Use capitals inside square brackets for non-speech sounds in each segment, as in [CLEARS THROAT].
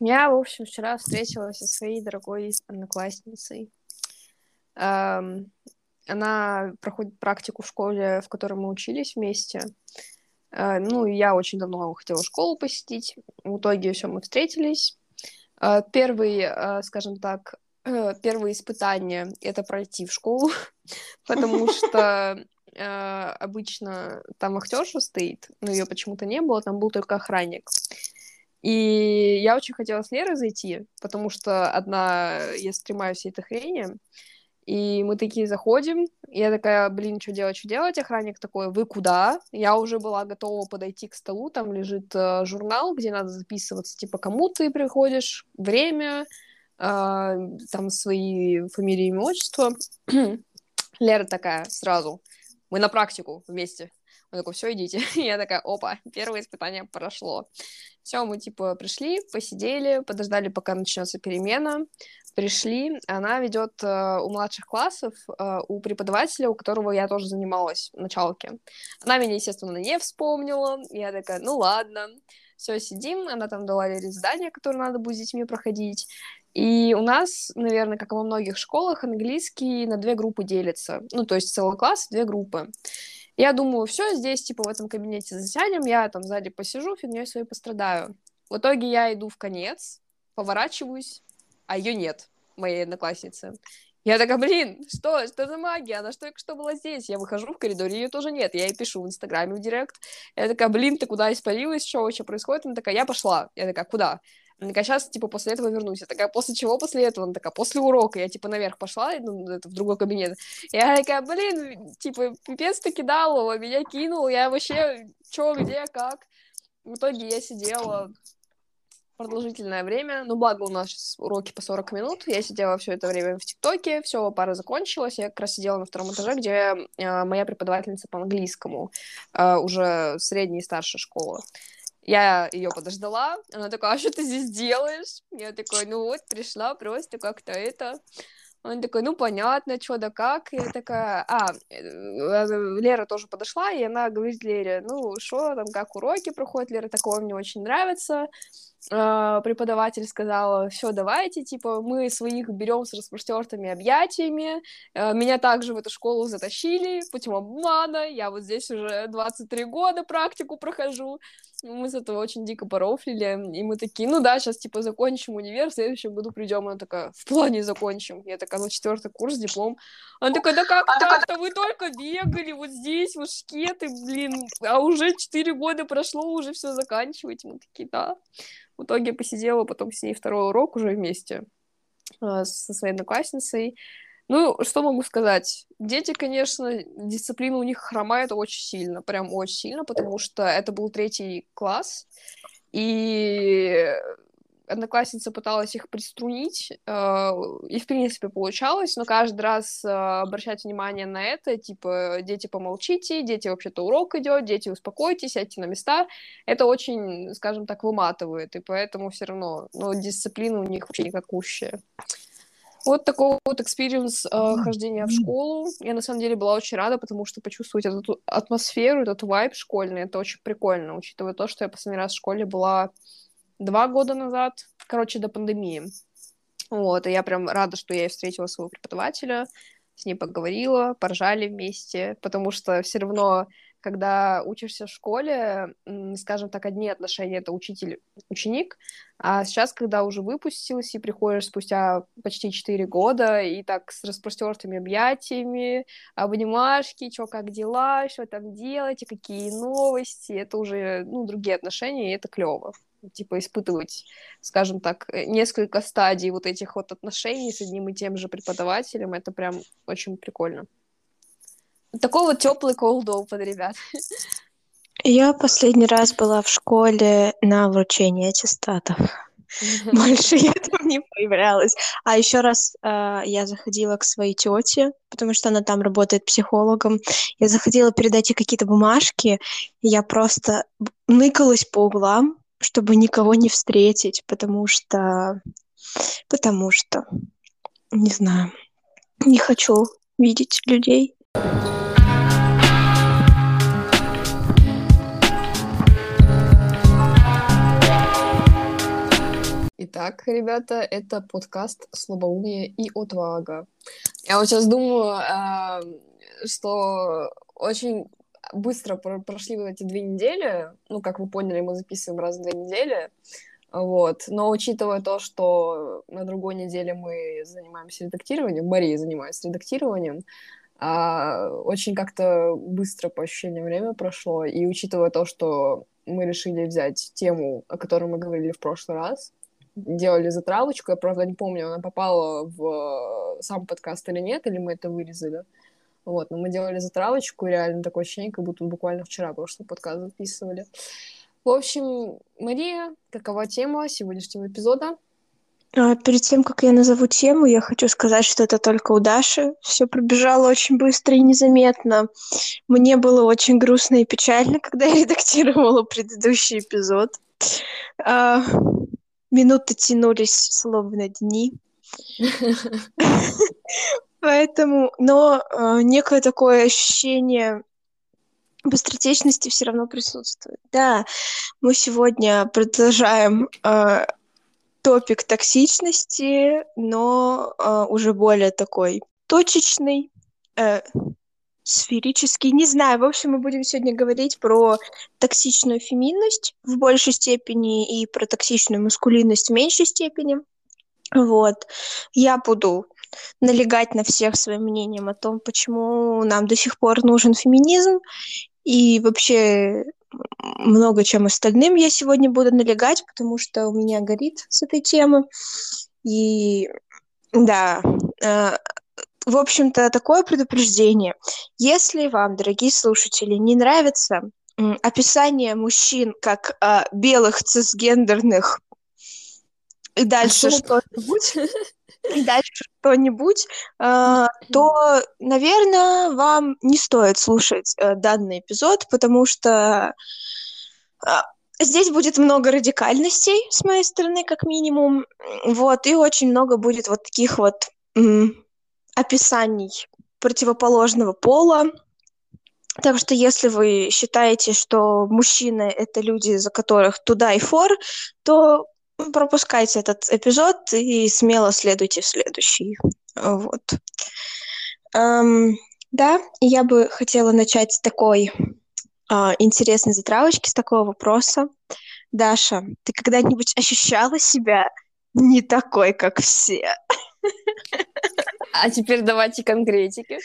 Я, в общем, вчера встретилась со своей дорогой одноклассницей. Эм, она проходит практику в школе, в которой мы учились вместе. Э, ну, я очень давно хотела школу посетить. В итоге все, мы встретились. Э, первый, э, скажем так, [CLEARS THROAT] э, первое испытание — это пройти в школу, [LAUGHS] потому что обычно там актерша стоит, но ее почему-то не было, там был только охранник. И я очень хотела с Лерой зайти, потому что одна я стремаю всей этой хрени. И мы такие заходим, я такая, блин, что делать, что делать? Охранник такой, вы куда? Я уже была готова подойти к столу, там лежит э, журнал, где надо записываться, типа, кому ты приходишь, время, э, там свои фамилии, имя, отчество. [CLEARS THROAT] Лера такая сразу, мы на практику вместе. Он такой, все, идите. [LAUGHS] Я такая, опа, первое испытание прошло. Все, мы, типа, пришли, посидели, подождали, пока начнется перемена. Пришли, она ведет э, у младших классов, э, у преподавателя, у которого я тоже занималась в началке. Она меня, естественно, не вспомнила. Я такая, ну ладно. Все, сидим, она там дала задание, которое надо будет с детьми проходить. И у нас, наверное, как и во многих школах, английский на две группы делится. Ну, то есть целый класс, две группы. Я думаю, все, здесь, типа, в этом кабинете засядем, я там сзади посижу, фигней своей пострадаю. В итоге я иду в конец, поворачиваюсь, а ее нет, моей одноклассницы. Я такая, блин, что, что за магия? Она что только что была здесь? Я выхожу в коридоре, ее тоже нет. Я ей пишу в Инстаграме в Директ. Я такая, блин, ты куда испарилась? Что вообще происходит? Она такая, я пошла. Я такая, куда? Она такая, сейчас, типа, после этого вернусь. Я такая, после чего после этого? Она такая, после урока. Я, типа, наверх пошла, ну, это, в другой кабинет. Я такая, блин, типа, пипец ты кидала, меня кинул, я вообще, чё, где, как? В итоге я сидела продолжительное время. Ну, благо у нас сейчас уроки по 40 минут. Я сидела все это время в ТикТоке, все, пара закончилась. Я как раз сидела на втором этаже, где э, моя преподавательница по английскому, э, уже средняя и старшая школа. Я ее подождала, она такая, а что ты здесь делаешь? Я такой, ну вот, пришла просто как-то это. Он такой, ну понятно, что да как. Я такая, а, э, Лера тоже подошла, и она говорит Лере, ну что там, как уроки проходят, Лера, такого мне очень нравится. Uh, преподаватель сказала, все, давайте, типа, мы своих берем с распростертыми объятиями. Uh, меня также в эту школу затащили путем обмана. Я вот здесь уже 23 года практику прохожу. Мы с этого очень дико порофлили, и мы такие, ну да, сейчас, типа, закончим универ, в следующем году придем. Она такая, в плане закончим. Я такая, ну, четвертый курс, диплом. Она такая, да как так-то? Вы только бегали вот здесь, вот шкеты, блин, а уже четыре года прошло, уже все заканчиваете. Мы такие, да. В итоге посидела потом с ней второй урок уже вместе э, со своей одноклассницей. Ну, что могу сказать? Дети, конечно, дисциплина у них хромает очень сильно, прям очень сильно, потому что это был третий класс, и одноклассница пыталась их приструнить, э, и в принципе получалось, но каждый раз э, обращать внимание на это, типа, дети, помолчите, дети, вообще-то урок идет, дети, успокойтесь, сядьте на места, это очень, скажем так, выматывает, и поэтому все равно, ну, дисциплина у них вообще никакущая. Вот такой вот experience э, хождения в школу. Я на самом деле была очень рада, потому что почувствовать эту атмосферу, этот вайб школьный, это очень прикольно, учитывая то, что я последний раз в школе была два года назад, короче, до пандемии. Вот, и я прям рада, что я встретила своего преподавателя, с ней поговорила, поржали вместе, потому что все равно, когда учишься в школе, скажем так, одни отношения — это учитель-ученик, а сейчас, когда уже выпустилась и приходишь спустя почти 4 года, и так с распростертыми объятиями, обнимашки, что, как дела, что там делаете, какие новости, это уже, ну, другие отношения, и это клево типа испытывать, скажем так, э, несколько стадий вот этих вот отношений с одним и тем же преподавателем, это прям очень прикольно. Такой вот теплый cold open, ребят. Я последний раз была в школе на вручении аттестатов. Больше я там не появлялась. А еще раз э, я заходила к своей тете, потому что она там работает психологом. Я заходила передать ей какие-то бумажки, и я просто ныкалась по углам, чтобы никого не встретить, потому что... Потому что... Не знаю. Не хочу видеть людей. Итак, ребята, это подкаст «Слабоумие и отвага». Я вот сейчас думаю, э, что очень быстро прошли вот эти две недели. Ну, как вы поняли, мы записываем раз в две недели. Вот. Но учитывая то, что на другой неделе мы занимаемся редактированием, Мария занимается редактированием, а, очень как-то быстро по ощущениям время прошло. И учитывая то, что мы решили взять тему, о которой мы говорили в прошлый раз, делали затравочку. Я, правда, не помню, она попала в сам подкаст или нет, или мы это вырезали. Вот, но мы делали затравочку, реально такое ощущение, как будто буквально вчера прошлый подкаст записывали. В общем, Мария, какова тема сегодняшнего эпизода? А, перед тем, как я назову тему, я хочу сказать, что это только у Даши. Все пробежало очень быстро и незаметно. Мне было очень грустно и печально, [LAUGHS] когда я редактировала предыдущий эпизод. Минуты тянулись словно дни. Поэтому, но э, некое такое ощущение быстротечности все равно присутствует. Да, мы сегодня продолжаем э, топик токсичности, но э, уже более такой точечный, э, сферический, не знаю. В общем, мы будем сегодня говорить про токсичную феминность в большей степени и про токсичную маскулинность в меньшей степени. Вот. Я буду налегать на всех своим мнением о том, почему нам до сих пор нужен феминизм, и вообще много чем остальным я сегодня буду налегать, потому что у меня горит с этой темы. И да, э, в общем-то, такое предупреждение. Если вам, дорогие слушатели, не нравится описание мужчин как э, белых цисгендерных и дальше а что-нибудь, [LAUGHS] и дальше что-нибудь, э, то, наверное, вам не стоит слушать э, данный эпизод, потому что э, здесь будет много радикальностей с моей стороны, как минимум, вот, и очень много будет вот таких вот описаний противоположного пола. Так что если вы считаете, что мужчины — это люди, за которых туда и фор, то пропускайте этот эпизод и смело следуйте в следующий. Вот. Эм, да, я бы хотела начать с такой э, интересной затравочки, с такого вопроса. Даша, ты когда-нибудь ощущала себя не такой, как все? [LAUGHS] А теперь давайте конкретики.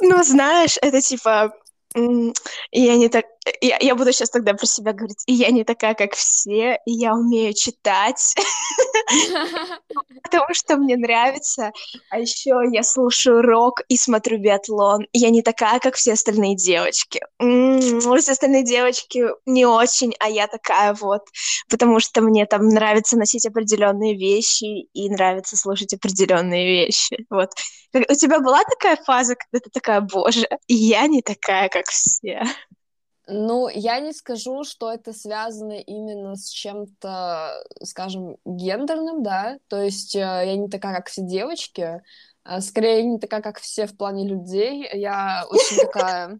Ну, знаешь, это типа и я не так... Я, я буду сейчас тогда про себя говорить. И я не такая, как все, и я умею читать. [LAUGHS] Потому что мне нравится. А еще я слушаю рок и смотрю биатлон. Я не такая, как все остальные девочки. Все остальные девочки не очень, а я такая вот. Потому что мне там нравится носить определенные вещи и нравится слушать определенные вещи. Вот. У тебя была такая фаза, когда ты такая, боже, я не такая, как все? Ну, я не скажу, что это связано именно с чем-то, скажем, гендерным, да, то есть э, я не такая, как все девочки, а скорее не такая, как все в плане людей, я очень [LAUGHS] такая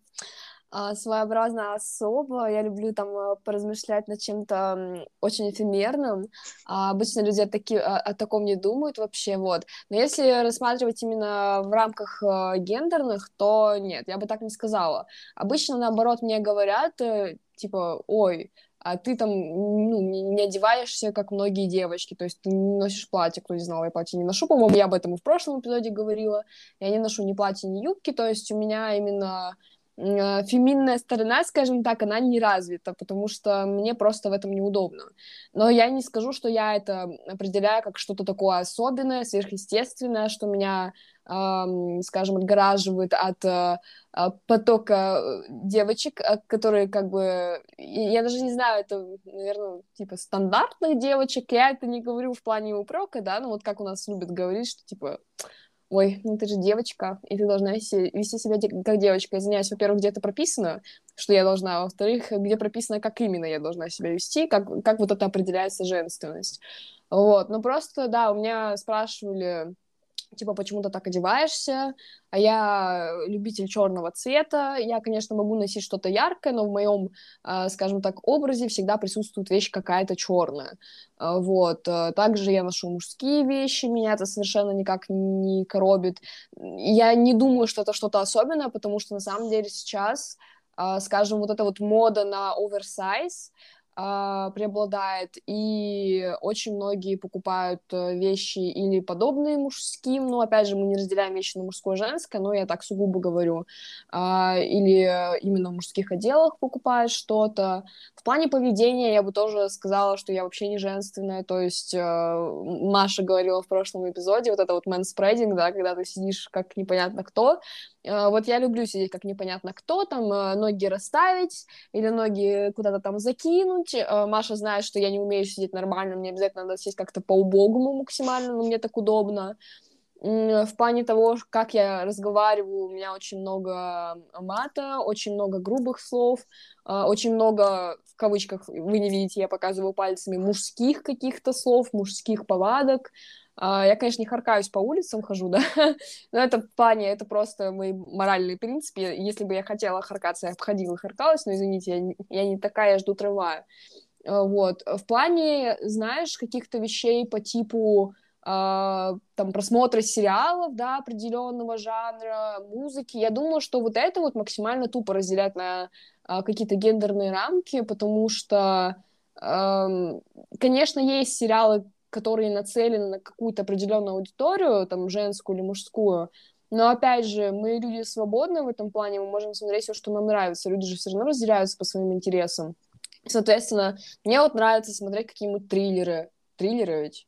своеобразная особа. Я люблю там а, поразмышлять над чем-то очень эфемерным. А обычно люди о, таки, о, о таком не думают вообще, вот. Но если рассматривать именно в рамках гендерных, то нет, я бы так не сказала. Обычно, наоборот, мне говорят, э, типа, ой, а ты там ну, не одеваешься, как многие девочки, то есть ты не носишь платье, кто не знал, я платье не ношу, по-моему, я об этом и в прошлом эпизоде говорила, я не ношу ни платья, ни юбки, то есть у меня именно феминная сторона, скажем так, она не развита, потому что мне просто в этом неудобно. Но я не скажу, что я это определяю как что-то такое особенное, сверхъестественное, что меня, эм, скажем, отгораживает от э, потока э, девочек, э, которые как бы, я даже не знаю, это, наверное, типа стандартных девочек, я это не говорю в плане упрека, да, ну вот как у нас любят говорить, что типа ой, ну ты же девочка, и ты должна вести, вести себя как девочка. Извиняюсь, во-первых, где это прописано, что я должна, а во-вторых, где прописано, как именно я должна себя вести, как, как вот это определяется женственность. Вот, ну просто, да, у меня спрашивали типа, почему то так одеваешься, а я любитель черного цвета, я, конечно, могу носить что-то яркое, но в моем, а, скажем так, образе всегда присутствует вещь какая-то черная, а, вот, а, также я ношу мужские вещи, меня это совершенно никак не коробит, я не думаю, что это что-то особенное, потому что, на самом деле, сейчас, скажем, вот эта вот мода на оверсайз, а, преобладает, и очень многие покупают э, вещи или подобные мужским, но, опять же, мы не разделяем вещи на мужское и женское, но я так сугубо говорю, а, или именно в мужских отделах покупают что-то. В плане поведения я бы тоже сказала, что я вообще не женственная, то есть э, Маша говорила в прошлом эпизоде, вот это вот мэнспрединг, да, когда ты сидишь как непонятно кто, э, вот я люблю сидеть как непонятно кто, там ноги расставить или ноги куда-то там закинуть, сути, э, Маша знает, что я не умею сидеть нормально, мне обязательно надо сесть как-то по-убогому максимально, но мне так удобно. В плане того, как я разговариваю, у меня очень много мата, очень много грубых слов, э, очень много, в кавычках, вы не видите, я показываю пальцами, мужских каких-то слов, мужских повадок, я, конечно, не харкаюсь по улицам, хожу, да, [LAUGHS] но это в плане, это просто мои моральные принципы. Если бы я хотела харкаться, я бы ходила и харкалась, но, извините, я не, я не такая, я жду трамвая. А, вот. В плане, знаешь, каких-то вещей по типу Uh, там просмотра сериалов, да, определенного жанра, музыки. Я думаю, что вот это вот максимально тупо разделять на какие-то гендерные рамки, потому что, конечно, есть сериалы, которые нацелены на какую-то определенную аудиторию, там, женскую или мужскую, но, опять же, мы люди свободны в этом плане, мы можем смотреть все, что нам нравится. Люди же все равно разделяются по своим интересам. Соответственно, мне вот нравится смотреть какие-нибудь триллеры. Триллеры ведь?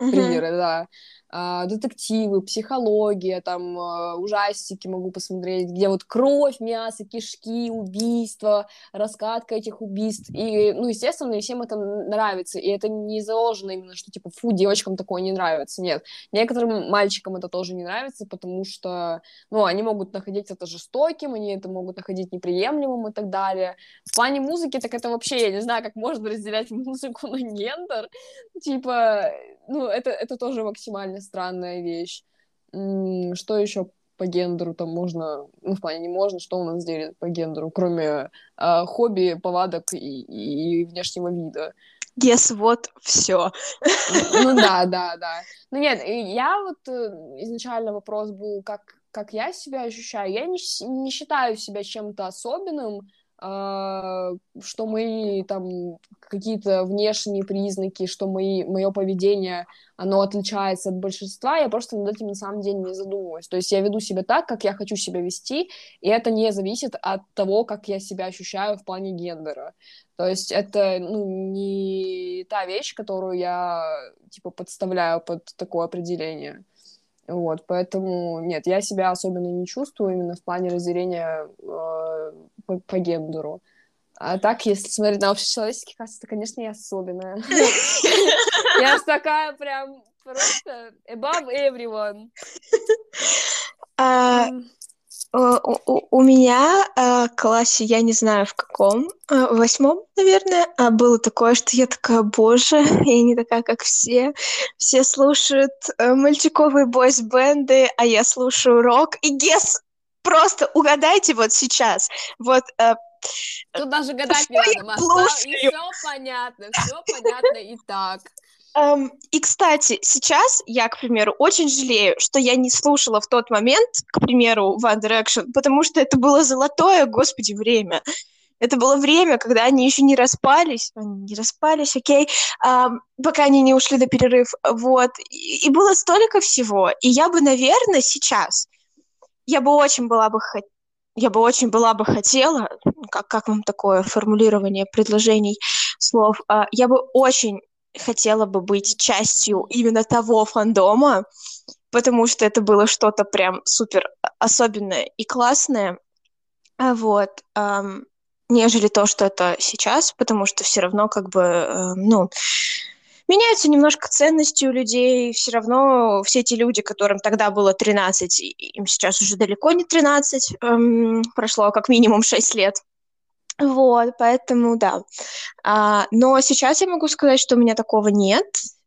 Триллеры, да. А, детективы, психология, там, а, ужастики могу посмотреть, где вот кровь, мясо, кишки, убийства, раскатка этих убийств. И, ну, естественно, и всем это нравится. И это не заложено именно, что, типа, фу, девочкам такое не нравится. Нет. Некоторым мальчикам это тоже не нравится, потому что, ну, они могут находить это жестоким, они это могут находить неприемлемым и так далее. В плане музыки, так это вообще, я не знаю, как можно разделять [LAUGHS] музыку на гендер. Типа, ну, это, это тоже максимально странная вещь. Что еще по гендеру там можно, ну, в плане не можно, что у нас делит по гендеру, кроме э, хобби, повадок и, и внешнего вида. Yes, вот, все. Ну да, [LAUGHS] да, да. Ну нет, я вот э, изначально вопрос был, как, как я себя ощущаю. Я не, не считаю себя чем-то особенным, что мои там какие-то внешние признаки, что мои, мое поведение, оно отличается от большинства, я просто над этим на самом деле не задумываюсь. То есть я веду себя так, как я хочу себя вести, и это не зависит от того, как я себя ощущаю в плане гендера. То есть это ну, не та вещь, которую я типа подставляю под такое определение. Вот, поэтому нет, я себя особенно не чувствую именно в плане разделения э, по, по гендеру. А так, если смотреть на общечеловеческий каст, то, конечно, я особенная. [LAUGHS] Я такая прям просто above everyone. А, у, меня в классе, я не знаю в каком, в восьмом, наверное, а, было такое, что я такая, боже, [LAUGHS] я не такая, как все. Все слушают э, мальчиковые бойс-бенды, а я слушаю рок. И гес, просто угадайте вот сейчас. Вот э, Тут даже гадать не надо. И все понятно, все понятно и так. Um, и, кстати, сейчас я, к примеру, очень жалею, что я не слушала в тот момент, к примеру, One Direction, потому что это было золотое, господи, время. Это было время, когда они еще не распались, они не распались, окей, um, пока они не ушли на перерыв, вот. И, и было столько всего. И я бы, наверное, сейчас, я бы очень была бы хотела, я бы очень была бы хотела, как, как вам такое формулирование предложений, слов, uh, я бы очень хотела бы быть частью именно того фандома, потому что это было что-то прям супер особенное и классное, а вот, нежели то, что это сейчас, потому что все равно как бы, э, ну, меняются немножко ценности у людей, все равно все эти люди, которым тогда было 13, им сейчас уже далеко не 13, эм, прошло как минимум 6 лет, вот, поэтому да. А, но сейчас я могу сказать, что у меня такого нет.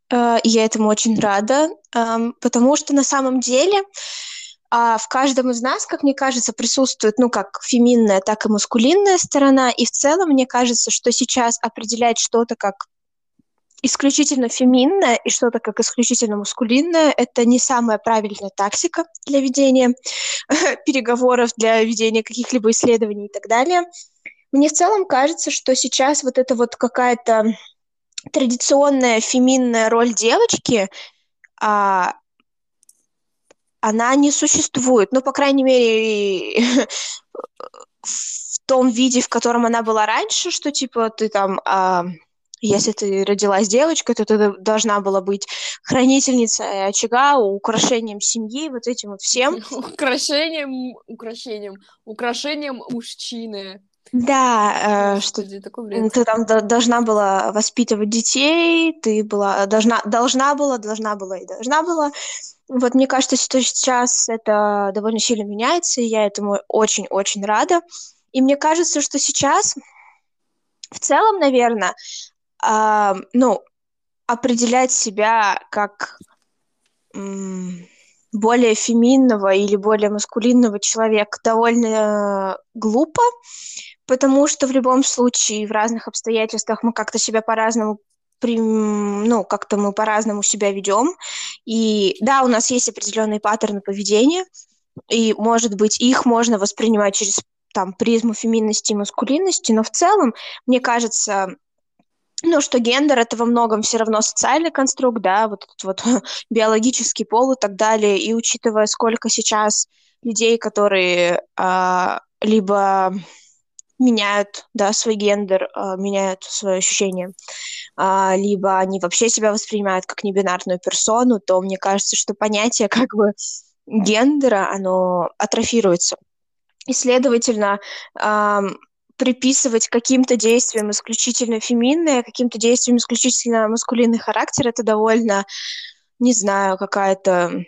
э, и я этому очень рада, потому что на самом деле а, в каждом из нас, как мне кажется, присутствует, ну, как феминная, так и маскулинная сторона, и в целом мне кажется, что сейчас определять что-то как исключительно феминное и что-то как исключительно маскулинное, это не самая правильная тактика для ведения [LAUGHS] переговоров, для ведения каких-либо исследований и так далее. Мне в целом кажется, что сейчас вот эта вот какая-то традиционная феминная роль девочки, а, она не существует. Ну, по крайней мере, [LAUGHS] в том виде, в котором она была раньше, что типа ты там а, если ты родилась девочкой, то ты должна была быть хранительницей очага, украшением семьи, вот этим вот всем. [LAUGHS] Украшением, украшением, украшением мужчины. Да, э, что ты там должна была воспитывать детей, ты была должна должна была должна была и должна была. Вот мне кажется, что сейчас это довольно сильно меняется, и я этому очень-очень рада. И мне кажется, что сейчас в целом, наверное, а, ну, определять себя как более феминного или более маскулинного человека довольно глупо, потому что в любом случае в разных обстоятельствах мы как-то себя по-разному ну, как-то мы по-разному себя ведем. И да, у нас есть определенные паттерны поведения, и, может быть, их можно воспринимать через там призму феминности и маскулинности, но в целом, мне кажется, ну, что гендер это во многом все равно социальный конструкт, да, вот этот вот [LAUGHS] биологический пол и так далее. И учитывая, сколько сейчас людей, которые а, либо меняют, да, свой гендер, а, меняют свое ощущение, а, либо они вообще себя воспринимают как небинарную персону, то мне кажется, что понятие как бы гендера, оно атрофируется. И, следовательно, приписывать каким-то действиям исключительно феминные, каким-то действиям исключительно маскулинный характер, это довольно, не знаю, какая-то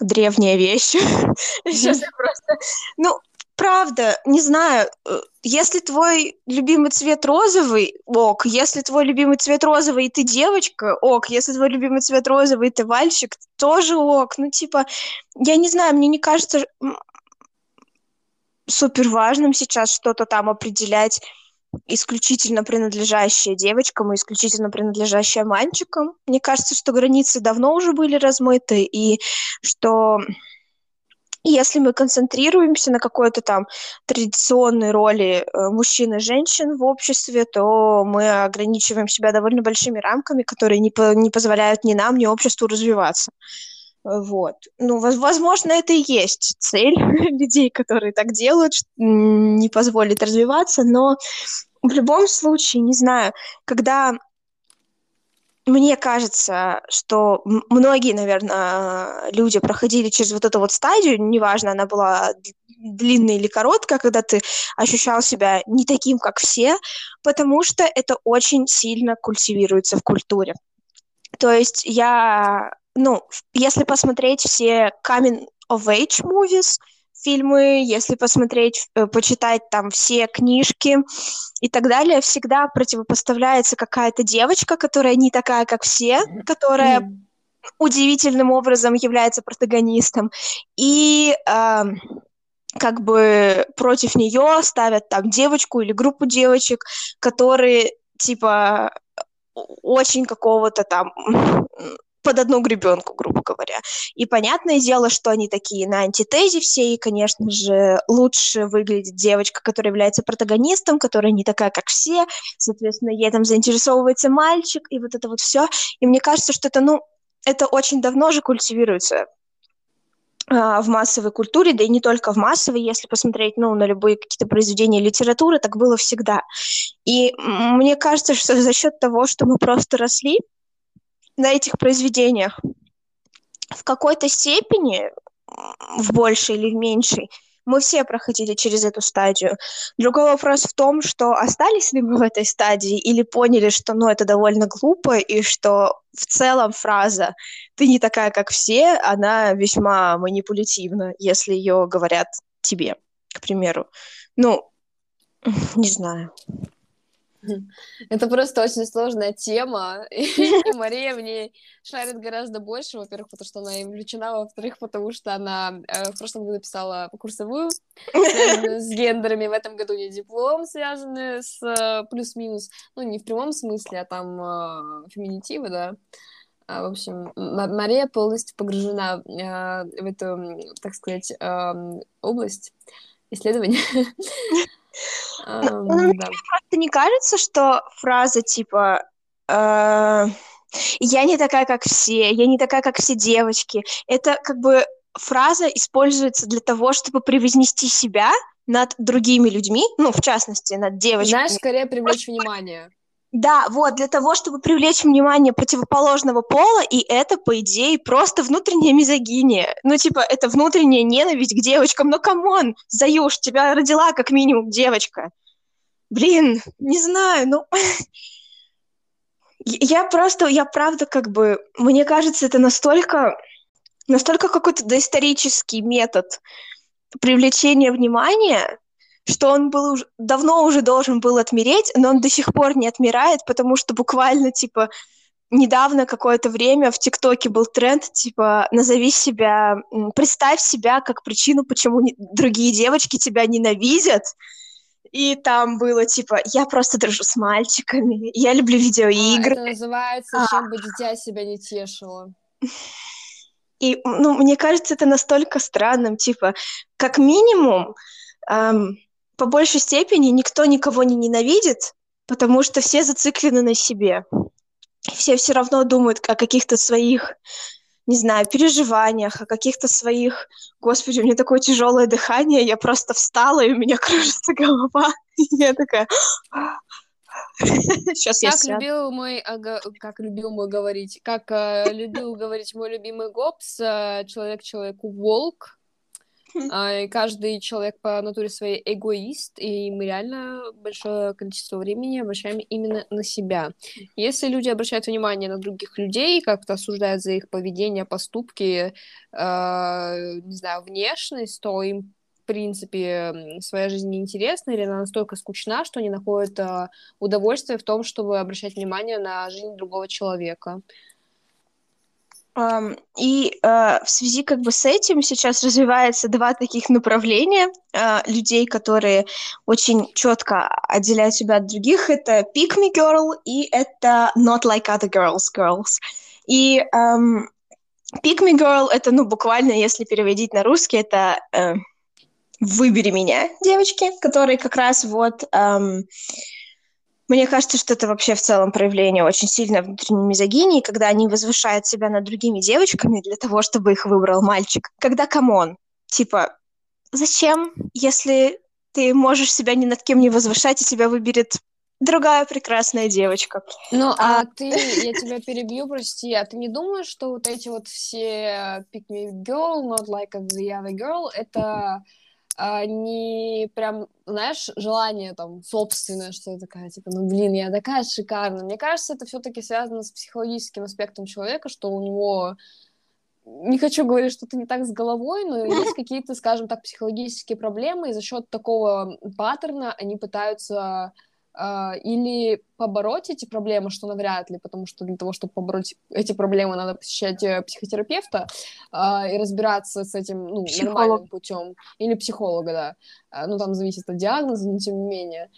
древняя вещь. [LAUGHS] Сейчас я просто... Ну, правда, не знаю, э, если твой любимый цвет розовый, ок, если твой любимый цвет розовый, и ты девочка, ок, если твой любимый цвет розовый, и ты мальчик, тоже ок, ну, типа, я не знаю, мне не кажется, супер важным сейчас что-то там определять исключительно принадлежащее девочкам и исключительно принадлежащее мальчикам. Мне кажется, что границы давно уже были размыты, и что если мы концентрируемся на какой-то там традиционной роли э, мужчин и женщин в обществе, то мы ограничиваем себя довольно большими рамками, которые не, по не позволяют ни нам, ни обществу развиваться. Вот. Ну, возможно, это и есть цель [LAUGHS] людей, которые так делают, не позволит развиваться, но в любом случае, не знаю, когда мне кажется, что многие, наверное, люди проходили через вот эту вот стадию, неважно, она была длинная или короткая, когда ты ощущал себя не таким, как все, потому что это очень сильно культивируется в культуре. То есть я ну, если посмотреть все coming of age movies, фильмы, если посмотреть, э, почитать там все книжки и так далее, всегда противопоставляется какая-то девочка, которая не такая, как все, которая mm. удивительным образом является протагонистом, и э, как бы против нее ставят там девочку или группу девочек, которые типа очень какого-то там под одну гребенку, грубо говоря. И понятное дело, что они такие на антитезе все, и, конечно же, лучше выглядит девочка, которая является протагонистом, которая не такая, как все, соответственно, ей там заинтересовывается мальчик, и вот это вот все. И мне кажется, что это, ну, это очень давно же культивируется а, в массовой культуре, да и не только в массовой, если посмотреть ну, на любые какие-то произведения литературы, так было всегда. И мне кажется, что за счет того, что мы просто росли, на этих произведениях. В какой-то степени, в большей или в меньшей, мы все проходили через эту стадию. Другой вопрос в том, что остались ли мы в этой стадии или поняли, что ну, это довольно глупо и что в целом фраза «ты не такая, как все», она весьма манипулятивна, если ее говорят тебе, к примеру. Ну, не знаю. [LAUGHS] Это просто очень сложная тема, [LAUGHS] и Мария в ней шарит гораздо больше, во-первых, потому что она им увлечена, во-вторых, потому что она э, в прошлом году писала курсовую, с гендерами, в этом году не диплом, связанный с э, плюс-минус, ну, не в прямом смысле, а там э, феминитивы, да, а, в общем, Мария полностью погружена в эту, так сказать, область исследования. [LAUGHS] Ну, мне просто не кажется, что фраза типа э, «я не такая, как все», «я не такая, как все девочки», это как бы фраза используется для того, чтобы превознести себя над другими людьми, ну, в частности, над девочками. Знаешь, скорее привлечь внимание. Да, вот, для того, чтобы привлечь внимание противоположного пола, и это, по идее, просто внутренняя мизогиния. Ну, типа, это внутренняя ненависть к девочкам. Ну, come on, Заюш, тебя родила как минимум девочка. Блин, не знаю, ну... [LAUGHS] Я просто, я правда как бы... Мне кажется, это настолько... Настолько какой-то доисторический метод привлечения внимания, что он был уже, давно уже должен был отмереть, но он до сих пор не отмирает, потому что буквально, типа, недавно какое-то время в ТикТоке был тренд, типа, назови себя, представь себя как причину, почему другие девочки тебя ненавидят, и там было типа, я просто дружу с мальчиками, я люблю видеоигры. А, это называется, а. чем бы дитя себя не тешило. И, ну, мне кажется, это настолько странным, типа, как минимум, эм, по большей степени никто никого не ненавидит, потому что все зациклены на себе. Все все равно думают о каких-то своих, не знаю, переживаниях, о каких-то своих... Господи, у меня такое тяжелое дыхание, я просто встала, и у меня [LAUGHS] кружится голова. Я такая... Сейчас [LAUGHS] как я любил мой, как любил мой говорить, как э, любил говорить мой любимый Гоббс, э, человек человеку волк, [LAUGHS] каждый человек по натуре своей эгоист, и мы реально большое количество времени обращаем именно на себя. Если люди обращают внимание на других людей, как-то осуждают за их поведение, поступки, э, не знаю, внешность, то им в принципе, своя жизнь неинтересна или она настолько скучна, что они находят э, удовольствие в том, чтобы обращать внимание на жизнь другого человека. И э, в связи как бы с этим сейчас развивается два таких направления э, людей, которые очень четко отделяют себя от других. Это pick me girl и это not like other girls girls. И эм, pick me girl это, ну, буквально, если переводить на русский, это э, выбери меня, девочки, которые как раз вот эм, мне кажется, что это вообще в целом проявление очень сильной внутренней мизогинии, когда они возвышают себя над другими девочками для того, чтобы их выбрал мальчик. Когда come on, типа, зачем, если ты можешь себя ни над кем не возвышать, и тебя выберет другая прекрасная девочка. Ну, а, а ты, я тебя перебью, прости, а ты не думаешь, что вот эти вот все pick me girl, not like the other girl, это а, не прям, знаешь, желание там собственное, что такая, типа, ну, блин, я такая шикарная. Мне кажется, это все-таки связано с психологическим аспектом человека, что у него не хочу говорить, что-то не так с головой, но есть какие-то, скажем так, психологические проблемы, и за счет такого паттерна они пытаются или побороть эти проблемы, что навряд ли, потому что для того, чтобы побороть эти проблемы, надо посещать э, психотерапевта uh, и разбираться с этим ну, нормальным путем, или психолога, да. Uh, ну, там зависит от диагноза, но тем не менее.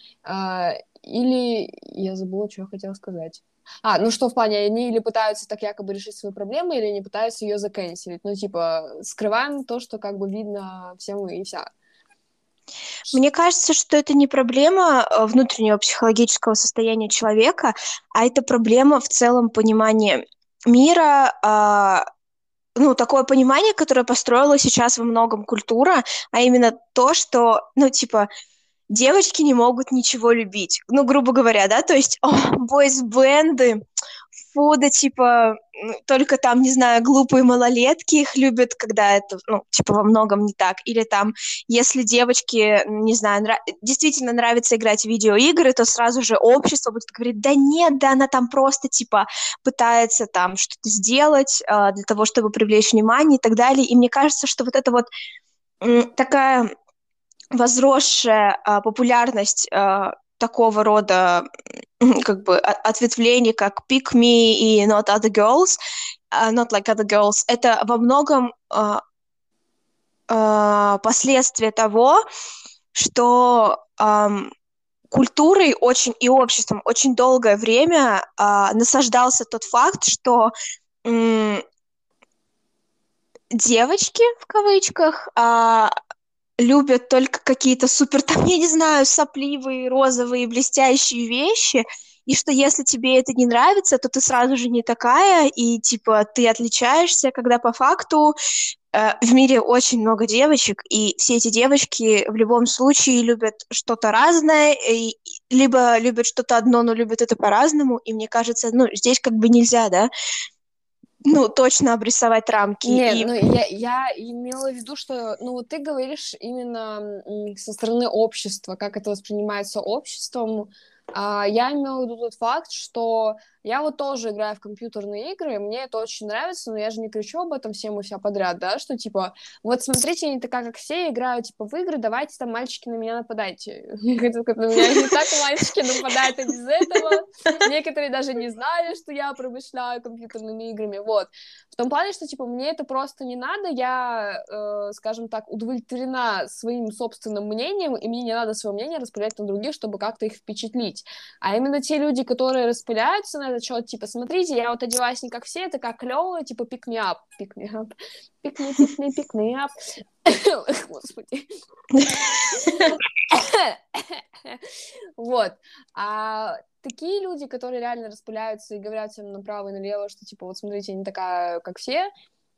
Или я забыла, что я хотела сказать. А, ну что в плане, они или пытаются так якобы решить свою проблему, или они пытаются ее заканчивать. Ну, типа, скрываем то, что как бы видно всем и вся. Мне кажется, что это не проблема э, внутреннего психологического состояния человека, а это проблема в целом понимания мира, а, ну, такое понимание, которое построила сейчас во многом культура, а именно то, что, ну, типа, девочки не могут ничего любить. Ну, грубо говоря, да, то есть, [LAUGHS] бойс-бенды, фу, да, типа, только там, не знаю, глупые малолетки их любят, когда это, ну, типа, во многом не так. Или там, если девочке, не знаю, нрав... действительно нравится играть в видеоигры, то сразу же общество будет говорить, да нет, да она там просто, типа, пытается там что-то сделать э, для того, чтобы привлечь внимание и так далее. И мне кажется, что вот это вот э, такая возросшая э, популярность э, такого рода как бы ответвлений, как Pick Me и Not Other Girls, uh, Not Like Other Girls, это во многом uh, uh, последствия того, что um, культурой очень и обществом очень долгое время uh, насаждался тот факт, что um, девочки в кавычках uh, любят только какие-то супер, там, я не знаю, сопливые, розовые, блестящие вещи, и что если тебе это не нравится, то ты сразу же не такая, и, типа, ты отличаешься, когда по факту э, в мире очень много девочек, и все эти девочки в любом случае любят что-то разное, и, либо любят что-то одно, но любят это по-разному, и мне кажется, ну, здесь как бы нельзя, да, ну, точно обрисовать рамки. Нет, и... ну, я, я имела в виду, что, ну, вот ты говоришь именно со стороны общества, как это воспринимается обществом, а, я имела в виду тот факт, что я вот тоже играю в компьютерные игры, мне это очень нравится, но я же не кричу об этом всем и вся подряд, да, что типа, вот смотрите, я не такая, как все, играю типа в игры, давайте там, мальчики, на меня нападайте. [LAUGHS] На меня не так мальчики нападают и без этого. Некоторые даже не знали, что я промышляю компьютерными играми, вот. В том плане, что типа мне это просто не надо, я, э, скажем так, удовлетворена своим собственным мнением, и мне не надо свое мнение распылять на других, чтобы как-то их впечатлить. А именно те люди, которые распыляются на этот счет, типа, смотрите, я вот одеваюсь не как все, это как клево, типа, pick me up, pick me up, pick me, pick me, pick me up. Господи. вот. А такие люди, которые реально распыляются и говорят всем направо и налево, что, типа, вот смотрите, не такая, как все,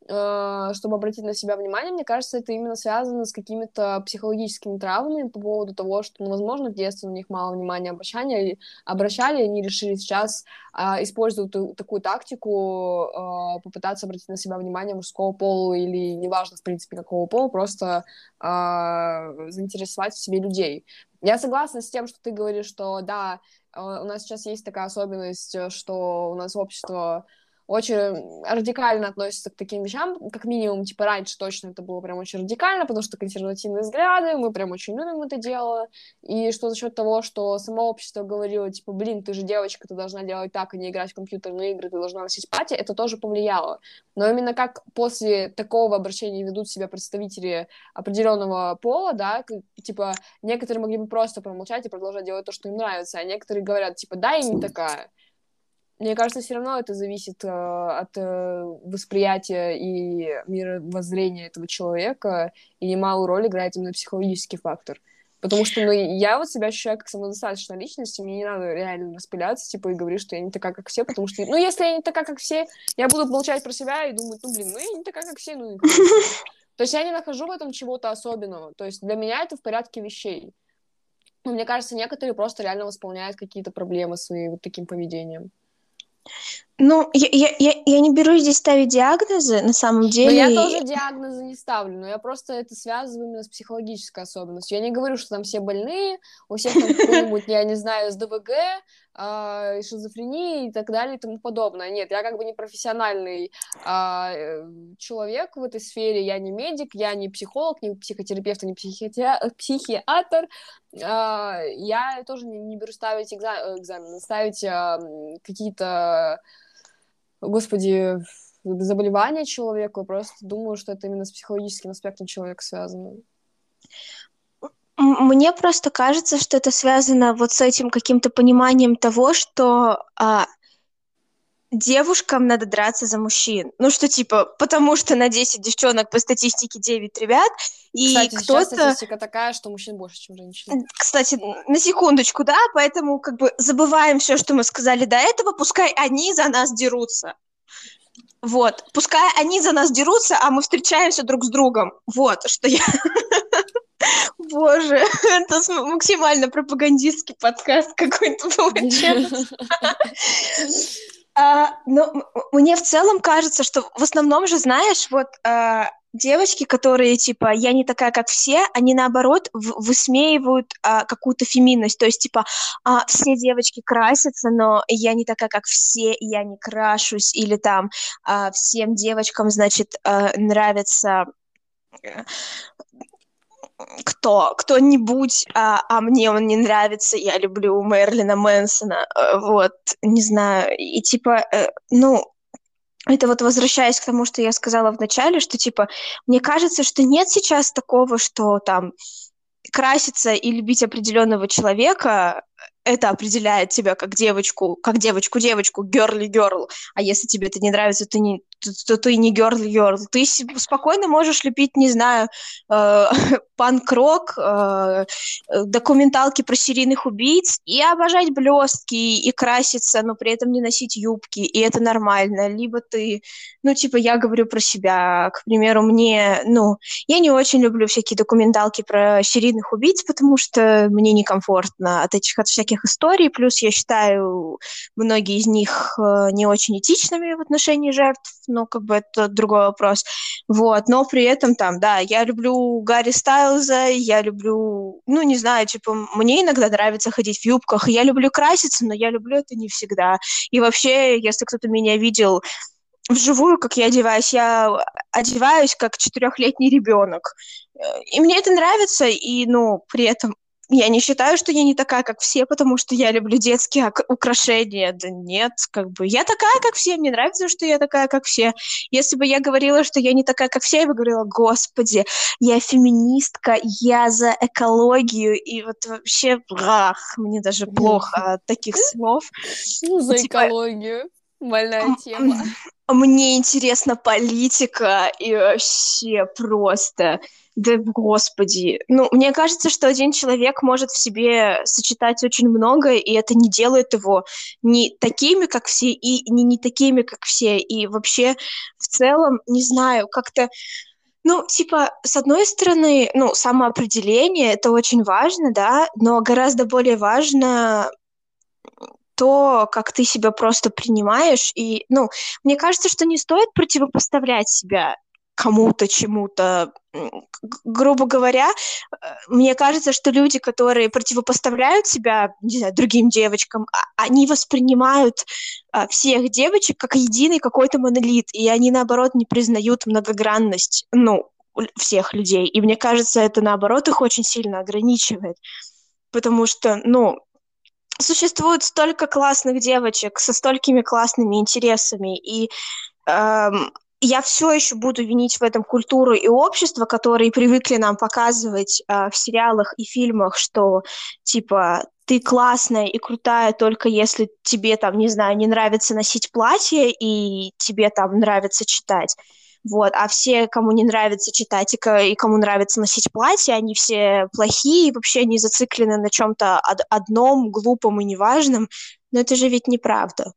чтобы обратить на себя внимание, мне кажется, это именно связано с какими-то психологическими травмами по поводу того, что, ну, возможно, в детстве на них мало внимания обращали, обращали они решили сейчас а, использовать такую тактику, а, попытаться обратить на себя внимание мужского пола или, неважно, в принципе, какого пола, просто а, заинтересовать в себе людей. Я согласна с тем, что ты говоришь, что, да, у нас сейчас есть такая особенность, что у нас общество очень радикально относится к таким вещам, как минимум, типа, раньше точно это было прям очень радикально, потому что консервативные взгляды, мы прям очень любим это дело, и что за счет того, что само общество говорило, типа, блин, ты же девочка, ты должна делать так, а не играть в компьютерные игры, ты должна носить платье, это тоже повлияло. Но именно как после такого обращения ведут себя представители определенного пола, да, типа, некоторые могли бы просто промолчать и продолжать делать то, что им нравится, а некоторые говорят, типа, да, я не такая, мне кажется, все равно это зависит э, от э, восприятия и мировоззрения этого человека, и немалую роль играет именно психологический фактор. Потому что ну, я вот себя ощущаю как самодостаточная личность, и мне не надо реально распыляться, типа, и говорить, что я не такая, как все, потому что, ну, если я не такая, как все, я буду молчать про себя и думать, ну, блин, ну, я не такая, как все, ну, и То есть я не нахожу в этом чего-то особенного. То есть для меня это в порядке вещей. Но мне кажется, некоторые просто реально восполняют какие-то проблемы своим вот таким поведением. Ну, я, я, я, я не берусь здесь ставить диагнозы, на самом деле. Но я тоже диагнозы не ставлю, но я просто это связываю именно с психологической особенностью. Я не говорю, что там все больные, у всех там какой-нибудь, я не знаю, СДВГ, э, шизофрении и так далее и тому подобное. Нет, я как бы не профессиональный э, человек в этой сфере, я не медик, я не психолог, не психотерапевт, не психиатр, психиатр. Э, я тоже не, не беру ставить экзамен, экзамены, ставить э, какие-то господи, заболевание человека, я просто думаю, что это именно с психологическим аспектом человека связано. Мне просто кажется, что это связано вот с этим каким-то пониманием того, что а, девушкам надо драться за мужчин. Ну что, типа, потому что на 10 девчонок по статистике 9 ребят, и Кстати, кто-то... статистика такая, что мужчин больше, чем женщин. Кстати, на секундочку, да, поэтому как бы забываем все, что мы сказали до этого, пускай они за нас дерутся. Вот, пускай они за нас дерутся, а мы встречаемся друг с другом. Вот, что я... Боже, [LAUGHS] это максимально пропагандистский подкаст какой-то получился. [LAUGHS] А, но мне в целом кажется, что в основном же, знаешь, вот а, девочки, которые типа я не такая, как все, они наоборот высмеивают а, какую-то феминность, то есть типа а, все девочки красятся, но я не такая, как все, я не крашусь, или там а, всем девочкам, значит, а, нравится кто, кто-нибудь, а, а мне он не нравится, я люблю Мерлина Мэнсона, э, вот, не знаю, и типа, э, ну, это вот возвращаясь к тому, что я сказала в начале, что типа, мне кажется, что нет сейчас такого, что там краситься и любить определенного человека это определяет тебя как девочку, как девочку-девочку, girly-girl. А если тебе это не нравится, то, не, то, ты не girly-girl. Ты спокойно можешь любить, не знаю, э, [LAUGHS] панк-рок, э, документалки про серийных убийц и обожать блестки и краситься, но при этом не носить юбки, и это нормально. Либо ты, ну, типа, я говорю про себя, к примеру, мне, ну, я не очень люблю всякие документалки про серийных убийц, потому что мне некомфортно от этих, от всяких историй, плюс я считаю многие из них э, не очень этичными в отношении жертв, но как бы это другой вопрос. Вот, но при этом там, да, я люблю Гарри Стайлза, я люблю, ну, не знаю, типа, мне иногда нравится ходить в юбках, я люблю краситься, но я люблю это не всегда. И вообще, если кто-то меня видел вживую, как я одеваюсь, я одеваюсь как четырехлетний ребенок. Э, и мне это нравится, и, ну, при этом я не считаю, что я не такая, как все, потому что я люблю детские украшения. Да нет, как бы я такая, как все. Мне нравится, что я такая, как все. Если бы я говорила, что я не такая, как все, я бы говорила, господи, я феминистка, я за экологию. И вот вообще, ах, мне даже плохо от таких [LAUGHS] слов. Ну, за типа экологию. Больная тема. Мне интересна политика и вообще просто да, господи. Ну, мне кажется, что один человек может в себе сочетать очень многое, и это не делает его не такими, как все, и не, не такими, как все. И вообще, в целом, не знаю, как-то... Ну, типа, с одной стороны, ну, самоопределение — это очень важно, да, но гораздо более важно то, как ты себя просто принимаешь. И, ну, мне кажется, что не стоит противопоставлять себя кому-то, чему-то. Грубо говоря, э, мне кажется, что люди, которые противопоставляют себя, не знаю, другим девочкам, а, они воспринимают а, всех девочек как единый какой-то монолит, и они, наоборот, не признают многогранность, ну, всех людей. И мне кажется, это, наоборот, их очень сильно ограничивает. Потому что, ну, существует столько классных девочек со столькими классными интересами, и эм, я все еще буду винить в этом культуру и общество, которые привыкли нам показывать э, в сериалах и фильмах, что типа ты классная и крутая только если тебе там, не знаю, не нравится носить платье и тебе там нравится читать. Вот, а все, кому не нравится читать и, и кому нравится носить платье, они все плохие, вообще не зациклены на чем-то одном, глупом и неважном. Но это же ведь неправда.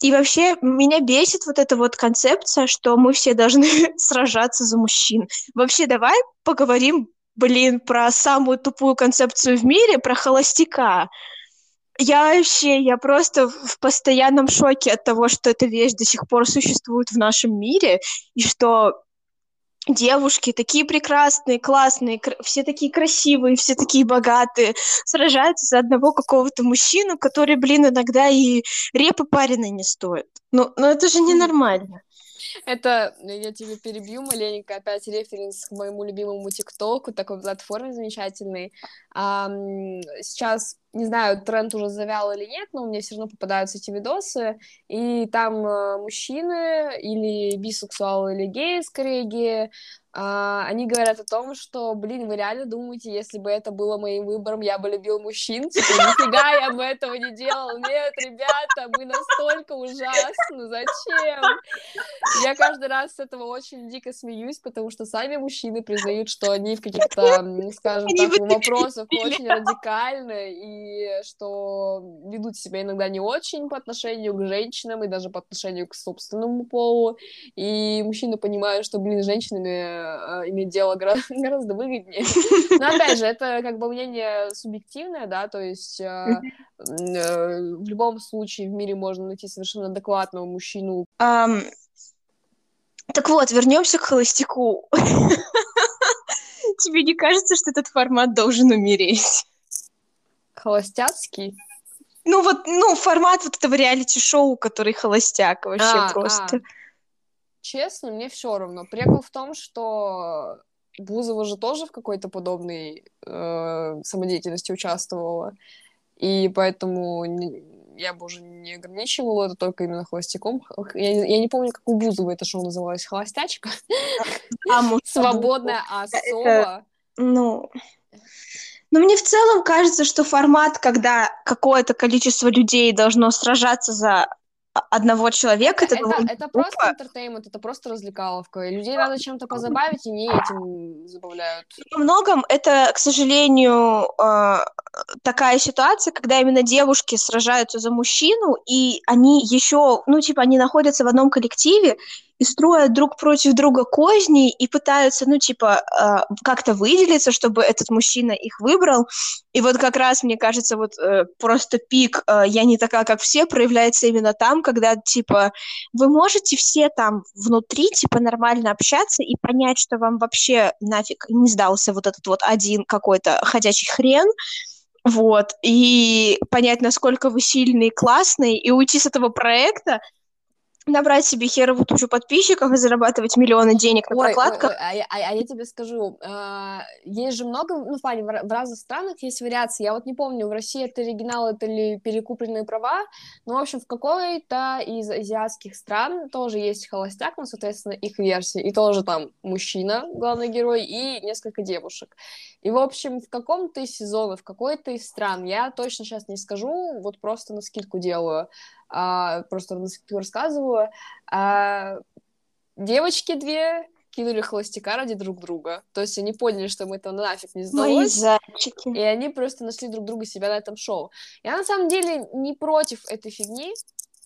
И вообще меня бесит вот эта вот концепция, что мы все должны [LAUGHS] сражаться за мужчин. Вообще давай поговорим, блин, про самую тупую концепцию в мире, про холостяка. Я вообще, я просто в постоянном шоке от того, что эта вещь до сих пор существует в нашем мире, и что девушки такие прекрасные, классные, все такие красивые, все такие богатые, сражаются за одного какого-то мужчину, который, блин, иногда и репы пареной не стоит. Ну, ну это же ненормально. Это, я тебе перебью маленько, опять референс к моему любимому ТикТоку, такой платформе замечательной. А, сейчас, не знаю, тренд уже завял или нет, но мне все равно попадаются эти видосы, и там э, мужчины или бисексуалы, или геи, скорее геи, а, они говорят о том, что, блин, вы реально думаете, если бы это было моим выбором, я бы любил мужчин? Типа, нифига я бы этого не делал. Нет, ребята, мы настолько ужасны, зачем? Я каждый раз с этого очень дико смеюсь, потому что сами мужчины признают, что они в каких-то, скажем так, вопросах очень радикальны, и что ведут себя иногда не очень по отношению к женщинам, и даже по отношению к собственному полу, и мужчины понимают, что, блин, женщинами иметь дело гораздо, [LAUGHS] гораздо выгоднее. [LAUGHS] Но опять же, это как бы мнение субъективное, да, то есть э, э, в любом случае в мире можно найти совершенно адекватного мужчину. Um, так вот, вернемся к холостяку. [LAUGHS] Тебе не кажется, что этот формат должен умереть? Холостяцкий? Ну вот, ну, формат вот этого реалити-шоу, который холостяк вообще а, просто. А честно, мне все равно. Прикол в том, что Бузова же тоже в какой-то подобной э, самодеятельности участвовала. И поэтому я бы уже не ограничивала это только именно холостяком. Я, я не помню, как у Бузовой это шоу называлось. Холостячка? А, [LAUGHS] Свободная особа. Ну... Но мне в целом кажется, что формат, когда какое-то количество людей должно сражаться за одного человека. Это, это, это, это просто интертеймент, это просто развлекаловка. И людей надо чем-то позабавить, и не этим забавляют. Во многом это, к сожалению, э, такая ситуация, когда именно девушки сражаются за мужчину, и они еще, ну, типа, они находятся в одном коллективе, и строят друг против друга козни и пытаются, ну, типа, э, как-то выделиться, чтобы этот мужчина их выбрал. И вот как раз, мне кажется, вот э, просто пик э, «я не такая, как все» проявляется именно там, когда, типа, вы можете все там внутри, типа, нормально общаться и понять, что вам вообще нафиг не сдался вот этот вот один какой-то ходячий хрен, вот, и понять, насколько вы сильный и классный, и уйти с этого проекта, набрать себе херовую тучу подписчиков и зарабатывать миллионы денег на ой, прокладках. Ой, ой, а, а, а я тебе скажу, э, есть же много, ну, в плане, в, в разных странах есть вариации. Я вот не помню, в России это оригинал, это ли перекупленные права, но, в общем, в какой-то из азиатских стран тоже есть холостяк, ну, соответственно, их версия, и тоже там мужчина, главный герой, и несколько девушек. И, в общем, в каком-то из сезонов, в какой-то из стран, я точно сейчас не скажу, вот просто на скидку делаю, а, просто рассказываю. А, девочки две кинули холостяка ради друг друга. То есть они поняли, что мы это нафиг не сдалось. зайчики. И они просто нашли друг друга себя на этом шоу. Я на самом деле не против этой фигни.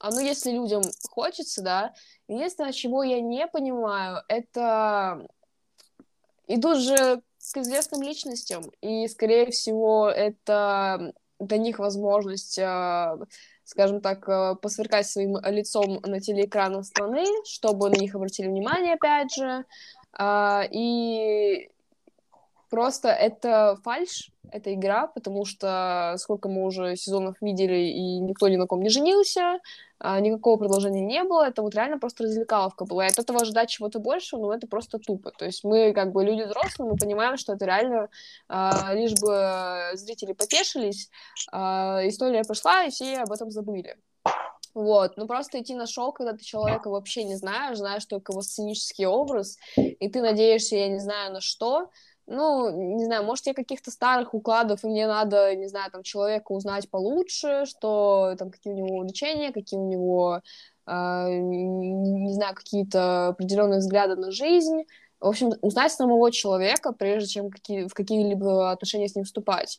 А ну, если людям хочется, да. Единственное, чего я не понимаю, это идут же к известным личностям. И, скорее всего, это для них возможность а, скажем так, э, посверкать своим лицом на телеэкранах страны, чтобы на них обратили внимание, опять же. А, и просто это фальш, это игра, потому что сколько мы уже сезонов видели, и никто ни на ком не женился, никакого предложения не было, это вот реально просто развлекаловка была. И от этого ожидать чего-то большего, ну, это просто тупо. То есть мы, как бы, люди взрослые, мы понимаем, что это реально а, лишь бы зрители потешились, а, история пошла, и все об этом забыли. Вот, ну просто идти на шоу, когда ты человека вообще не знаешь, знаешь только его сценический образ, и ты надеешься, я не знаю, на что, ну, не знаю, может, я каких-то старых укладов, и мне надо, не знаю, там, человека узнать получше, что там, какие у него увлечения, какие у него, э, не знаю, какие-то определенные взгляды на жизнь. В общем, узнать самого человека, прежде чем какие, в какие-либо отношения с ним вступать.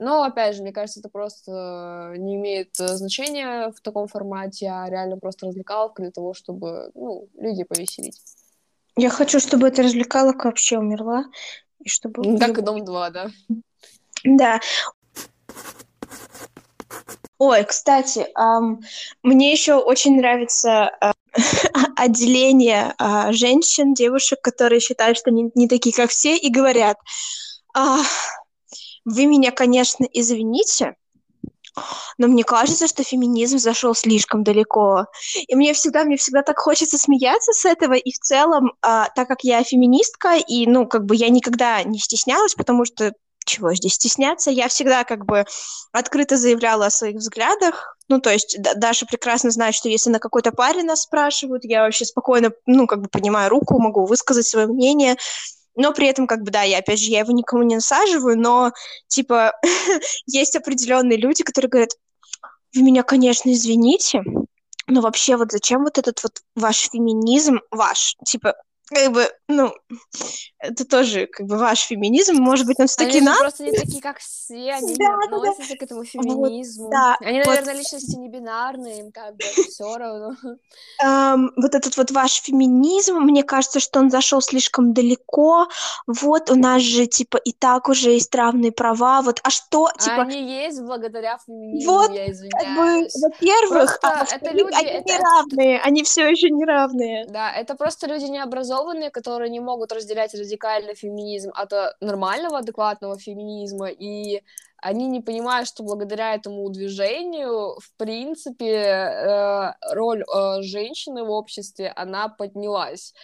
Но, опять же, мне кажется, это просто не имеет значения в таком формате, а реально просто развлекаловка для того, чтобы, ну, люди повеселить. Я хочу, чтобы эта развлекаловка вообще умерла, и чтобы... Как и Дом 2, да? Да. Ой, кстати, эм, мне еще очень нравится э, [LAUGHS] отделение э, женщин, девушек, которые считают, что не, не такие, как все, и говорят, э, вы меня, конечно, извините, но мне кажется, что феминизм зашел слишком далеко. И мне всегда, мне всегда так хочется смеяться с этого, и в целом, а, так как я феминистка, и, ну, как бы я никогда не стеснялась, потому что чего здесь стесняться? Я всегда как бы открыто заявляла о своих взглядах. Ну, то есть Даша прекрасно знает, что если на какой-то паре нас спрашивают, я вообще спокойно, ну, как бы поднимаю руку, могу высказать свое мнение но при этом, как бы, да, я, опять же, я его никому не насаживаю, но, типа, [LAUGHS] есть определенные люди, которые говорят, вы меня, конечно, извините, но вообще вот зачем вот этот вот ваш феминизм, ваш, типа, как бы, ну, это тоже как бы ваш феминизм, может быть, нам все-таки надо. просто не такие, как все, они да, не относятся да, к этому феминизму. Вот, да, они, наверное, вот. личности не бинарные, им как бы все равно. Um, вот этот вот ваш феминизм, мне кажется, что он зашел слишком далеко. Вот у нас же, типа, и так уже есть равные права, вот, а что, типа... Они есть благодаря феминизму, вот, я извиняюсь. Как бы, во-первых, а это люди... Они это, не равные, они все еще не равные. Да, это просто люди необразованные образованные, которые не могут разделять радикальный феминизм от нормального, адекватного феминизма, и они не понимают, что благодаря этому движению, в принципе, э, роль э, женщины в обществе, она поднялась.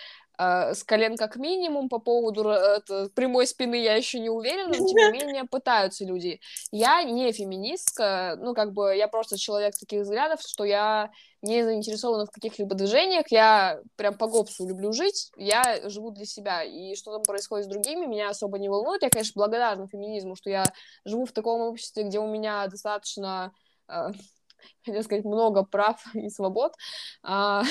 Э, с колен как минимум, по поводу это, прямой спины я еще не уверена, но тем не [LAUGHS] менее пытаются люди. Я не феминистка, ну, как бы, я просто человек таких взглядов, что я не заинтересована в каких-либо движениях, я прям по гопсу люблю жить, я живу для себя, и что там происходит с другими, меня особо не волнует. Я, конечно, благодарна феминизму, что я живу в таком обществе, где у меня достаточно, э, [LAUGHS] хотел сказать, много прав [LAUGHS] и свобод. А...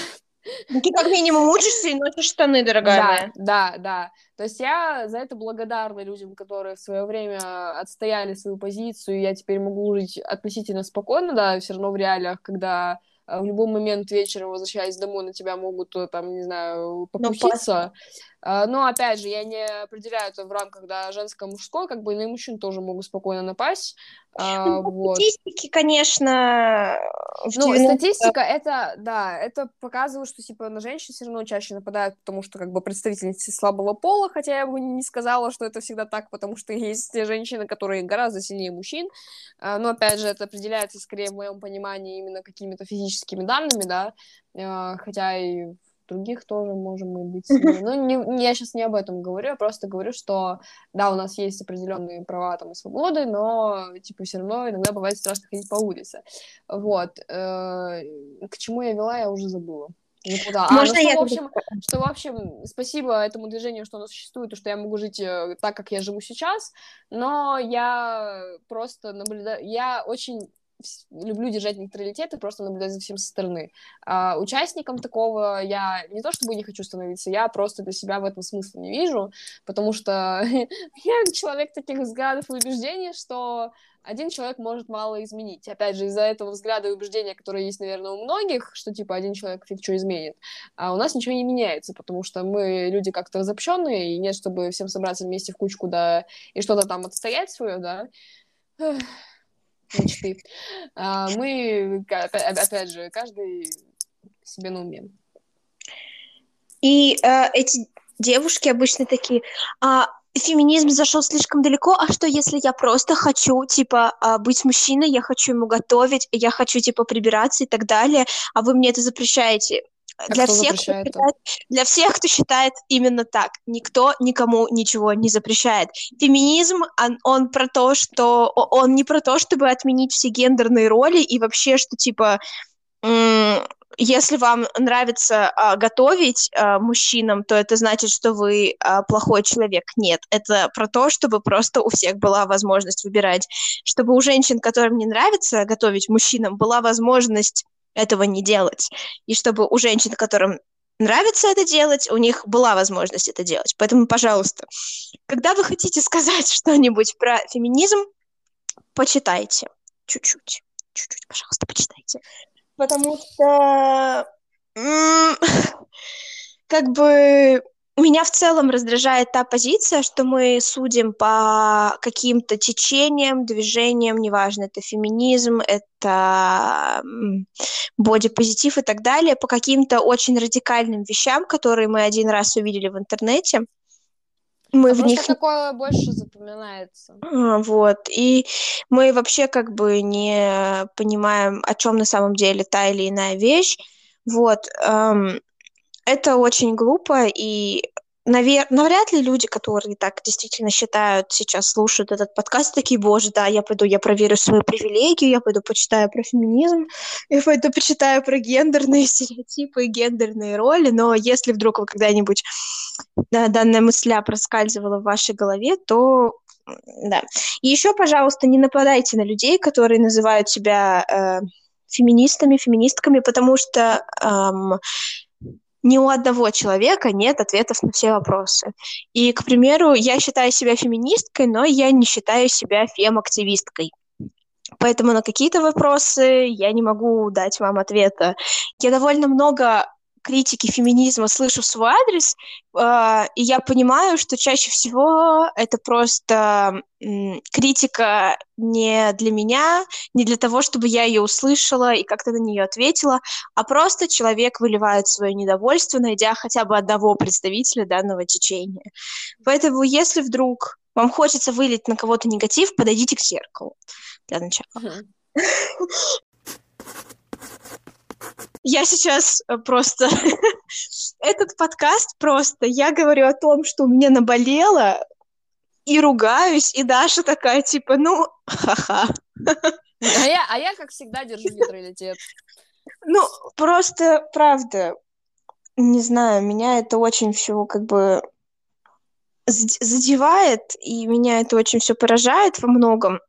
Ну, ты как минимум учишься и носишь штаны, дорогая. Да, да, да. То есть я за это благодарна людям, которые в свое время отстояли свою позицию, и я теперь могу жить относительно спокойно, да, все равно в реалиях, когда а, в любой момент вечером, возвращаясь домой, на тебя могут, э, там, не знаю, покуситься. А, но, опять же, я не определяю это в рамках, да, женско-мужской, как бы и на мужчин тоже могут спокойно напасть. А, ну, вот. Статистики, конечно, Ну, 90... статистика, это, да, это показывает, что, типа, на женщин все равно чаще нападают, потому что, как бы, представительницы слабого пола, хотя я бы не сказала, что это всегда так, потому что [LAUGHS] есть женщины, которые гораздо сильнее мужчин, а, но, опять же, это определяется, скорее, в моем понимании, именно какими-то физическими данными, да, хотя и других тоже можем мы быть. [LAUGHS] Ну, не, не, я сейчас не об этом говорю, я просто говорю, что да, у нас есть определенные права там и свободы, но типа все равно иногда бывает страшно ходить по улице. Вот. Э, к чему я вела, я уже забыла. Никуда. А, Можно ну, что, я... в общем, что, в общем, спасибо этому движению, что оно существует, и что я могу жить э, так, как я живу сейчас, но я просто наблюдаю, я очень люблю держать нейтралитет и просто наблюдать за всем со стороны. А, участником такого я не то чтобы не хочу становиться, я просто для себя в этом смысла не вижу, потому что [LAUGHS] я человек таких взглядов и убеждений, что один человек может мало изменить. Опять же, из-за этого взгляда и убеждения, которые есть, наверное, у многих, что, типа, один человек фиг что изменит, а у нас ничего не меняется, потому что мы люди как-то разобщенные, и нет, чтобы всем собраться вместе в кучку, да, и что-то там отстоять свое, да, мечты. А, мы, опять же, каждый себе на уме. И э, эти девушки обычно такие, а, феминизм зашел слишком далеко, а что если я просто хочу, типа, а, быть мужчиной, я хочу ему готовить, я хочу, типа, прибираться и так далее, а вы мне это запрещаете? А для, всех, кто считает, для всех, кто считает именно так. Никто никому ничего не запрещает. Феминизм, он, он про то, что... Он не про то, чтобы отменить все гендерные роли и вообще, что, типа, если вам нравится а, готовить а, мужчинам, то это значит, что вы а, плохой человек. Нет, это про то, чтобы просто у всех была возможность выбирать, чтобы у женщин, которым не нравится готовить мужчинам, была возможность этого не делать. И чтобы у женщин, которым нравится это делать, у них была возможность это делать. Поэтому, пожалуйста, когда вы хотите сказать [LAUGHS] что-нибудь про феминизм, почитайте. Чуть-чуть. Чуть-чуть, пожалуйста, почитайте. Потому что [LAUGHS] как бы меня в целом раздражает та позиция, что мы судим по каким-то течениям, движениям, неважно, это феминизм, это бодипозитив и так далее, по каким-то очень радикальным вещам, которые мы один раз увидели в интернете. Мы а в них такое больше запоминается. А, вот. И мы вообще как бы не понимаем, о чем на самом деле та или иная вещь. Вот. Эм, это очень глупо, и навер... навряд ли люди, которые так действительно считают, сейчас слушают этот подкаст, такие, боже, да, я пойду, я проверю свою привилегию, я пойду почитаю про феминизм, я пойду почитаю про гендерные [LAUGHS] стереотипы и гендерные роли, но если вдруг вы когда-нибудь да, данная мысля проскальзывала в вашей голове, то да. И еще, пожалуйста, не нападайте на людей, которые называют себя э, феминистами, феминистками, потому что эм, ни у одного человека нет ответов на все вопросы. И, к примеру, я считаю себя феминисткой, но я не считаю себя фем-активисткой. Поэтому на какие-то вопросы я не могу дать вам ответа. Я довольно много критики феминизма слышу в свой адрес, э, и я понимаю, что чаще всего это просто э, критика не для меня, не для того, чтобы я ее услышала и как-то на нее ответила, а просто человек выливает свое недовольство, найдя хотя бы одного представителя данного течения. Поэтому, если вдруг вам хочется вылить на кого-то негатив, подойдите к зеркалу для начала. Я сейчас э, просто... [LAUGHS] Этот подкаст просто... Я говорю о том, что у меня наболело, и ругаюсь, и Даша такая, типа, ну, ха-ха. А я, а я, как всегда, держу нейтралитет. Ну, просто, правда, не знаю, меня это очень все как бы задевает, и меня это очень все поражает во многом.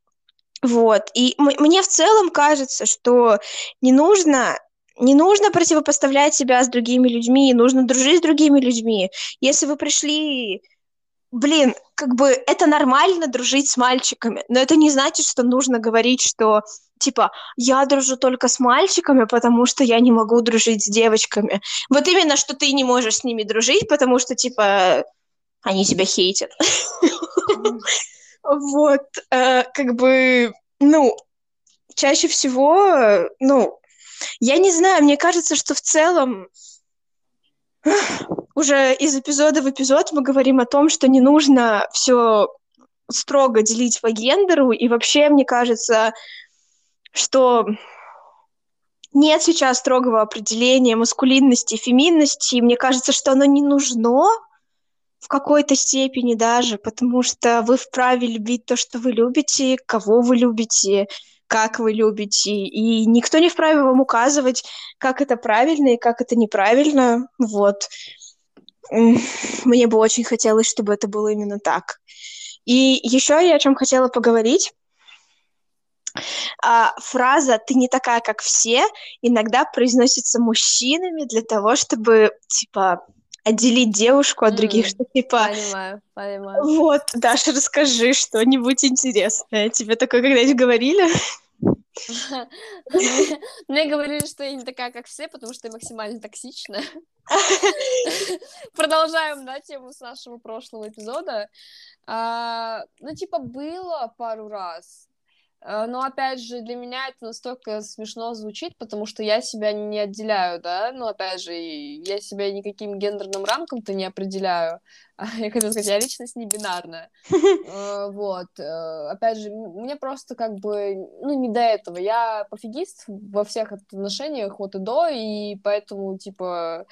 Вот. И мне в целом кажется, что не нужно не нужно противопоставлять себя с другими людьми, нужно дружить с другими людьми. Если вы пришли блин, как бы это нормально дружить с мальчиками, но это не значит, что нужно говорить, что типа я дружу только с мальчиками, потому что я не могу дружить с девочками. Вот именно, что ты не можешь с ними дружить, потому что типа они тебя хейтят. [LAUGHS] Вот, э, как бы, ну, чаще всего, ну, я не знаю, мне кажется, что в целом уже из эпизода в эпизод мы говорим о том, что не нужно все строго делить по гендеру, и вообще, мне кажется, что нет сейчас строгого определения маскулинности и феминности, и мне кажется, что оно не нужно в какой-то степени даже, потому что вы вправе любить то, что вы любите, кого вы любите, как вы любите, и никто не вправе вам указывать, как это правильно и как это неправильно, вот. Мне бы очень хотелось, чтобы это было именно так. И еще я о чем хотела поговорить. А, фраза «ты не такая, как все» иногда произносится мужчинами для того, чтобы, типа, отделить девушку от других, что типа... Понимаю, понимаю. Вот, Даша, расскажи что-нибудь интересное. Тебе такое когда-нибудь говорили? [LAUGHS] Мне говорили, что я не такая, как все, потому что я максимально токсичная. [LAUGHS] Продолжаем, да, тему с нашего прошлого эпизода. А, ну, типа, было пару раз, но опять же, для меня это настолько смешно звучит, потому что я себя не отделяю, да, но опять же, я себя никаким гендерным рамкам-то не определяю. [LAUGHS] Я хотела сказать, я личность не бинарная. [LAUGHS] Э, вот. Э, опять же, мне просто как бы, ну, не до этого. Я пофигист во всех отношениях от и до, и поэтому, типа,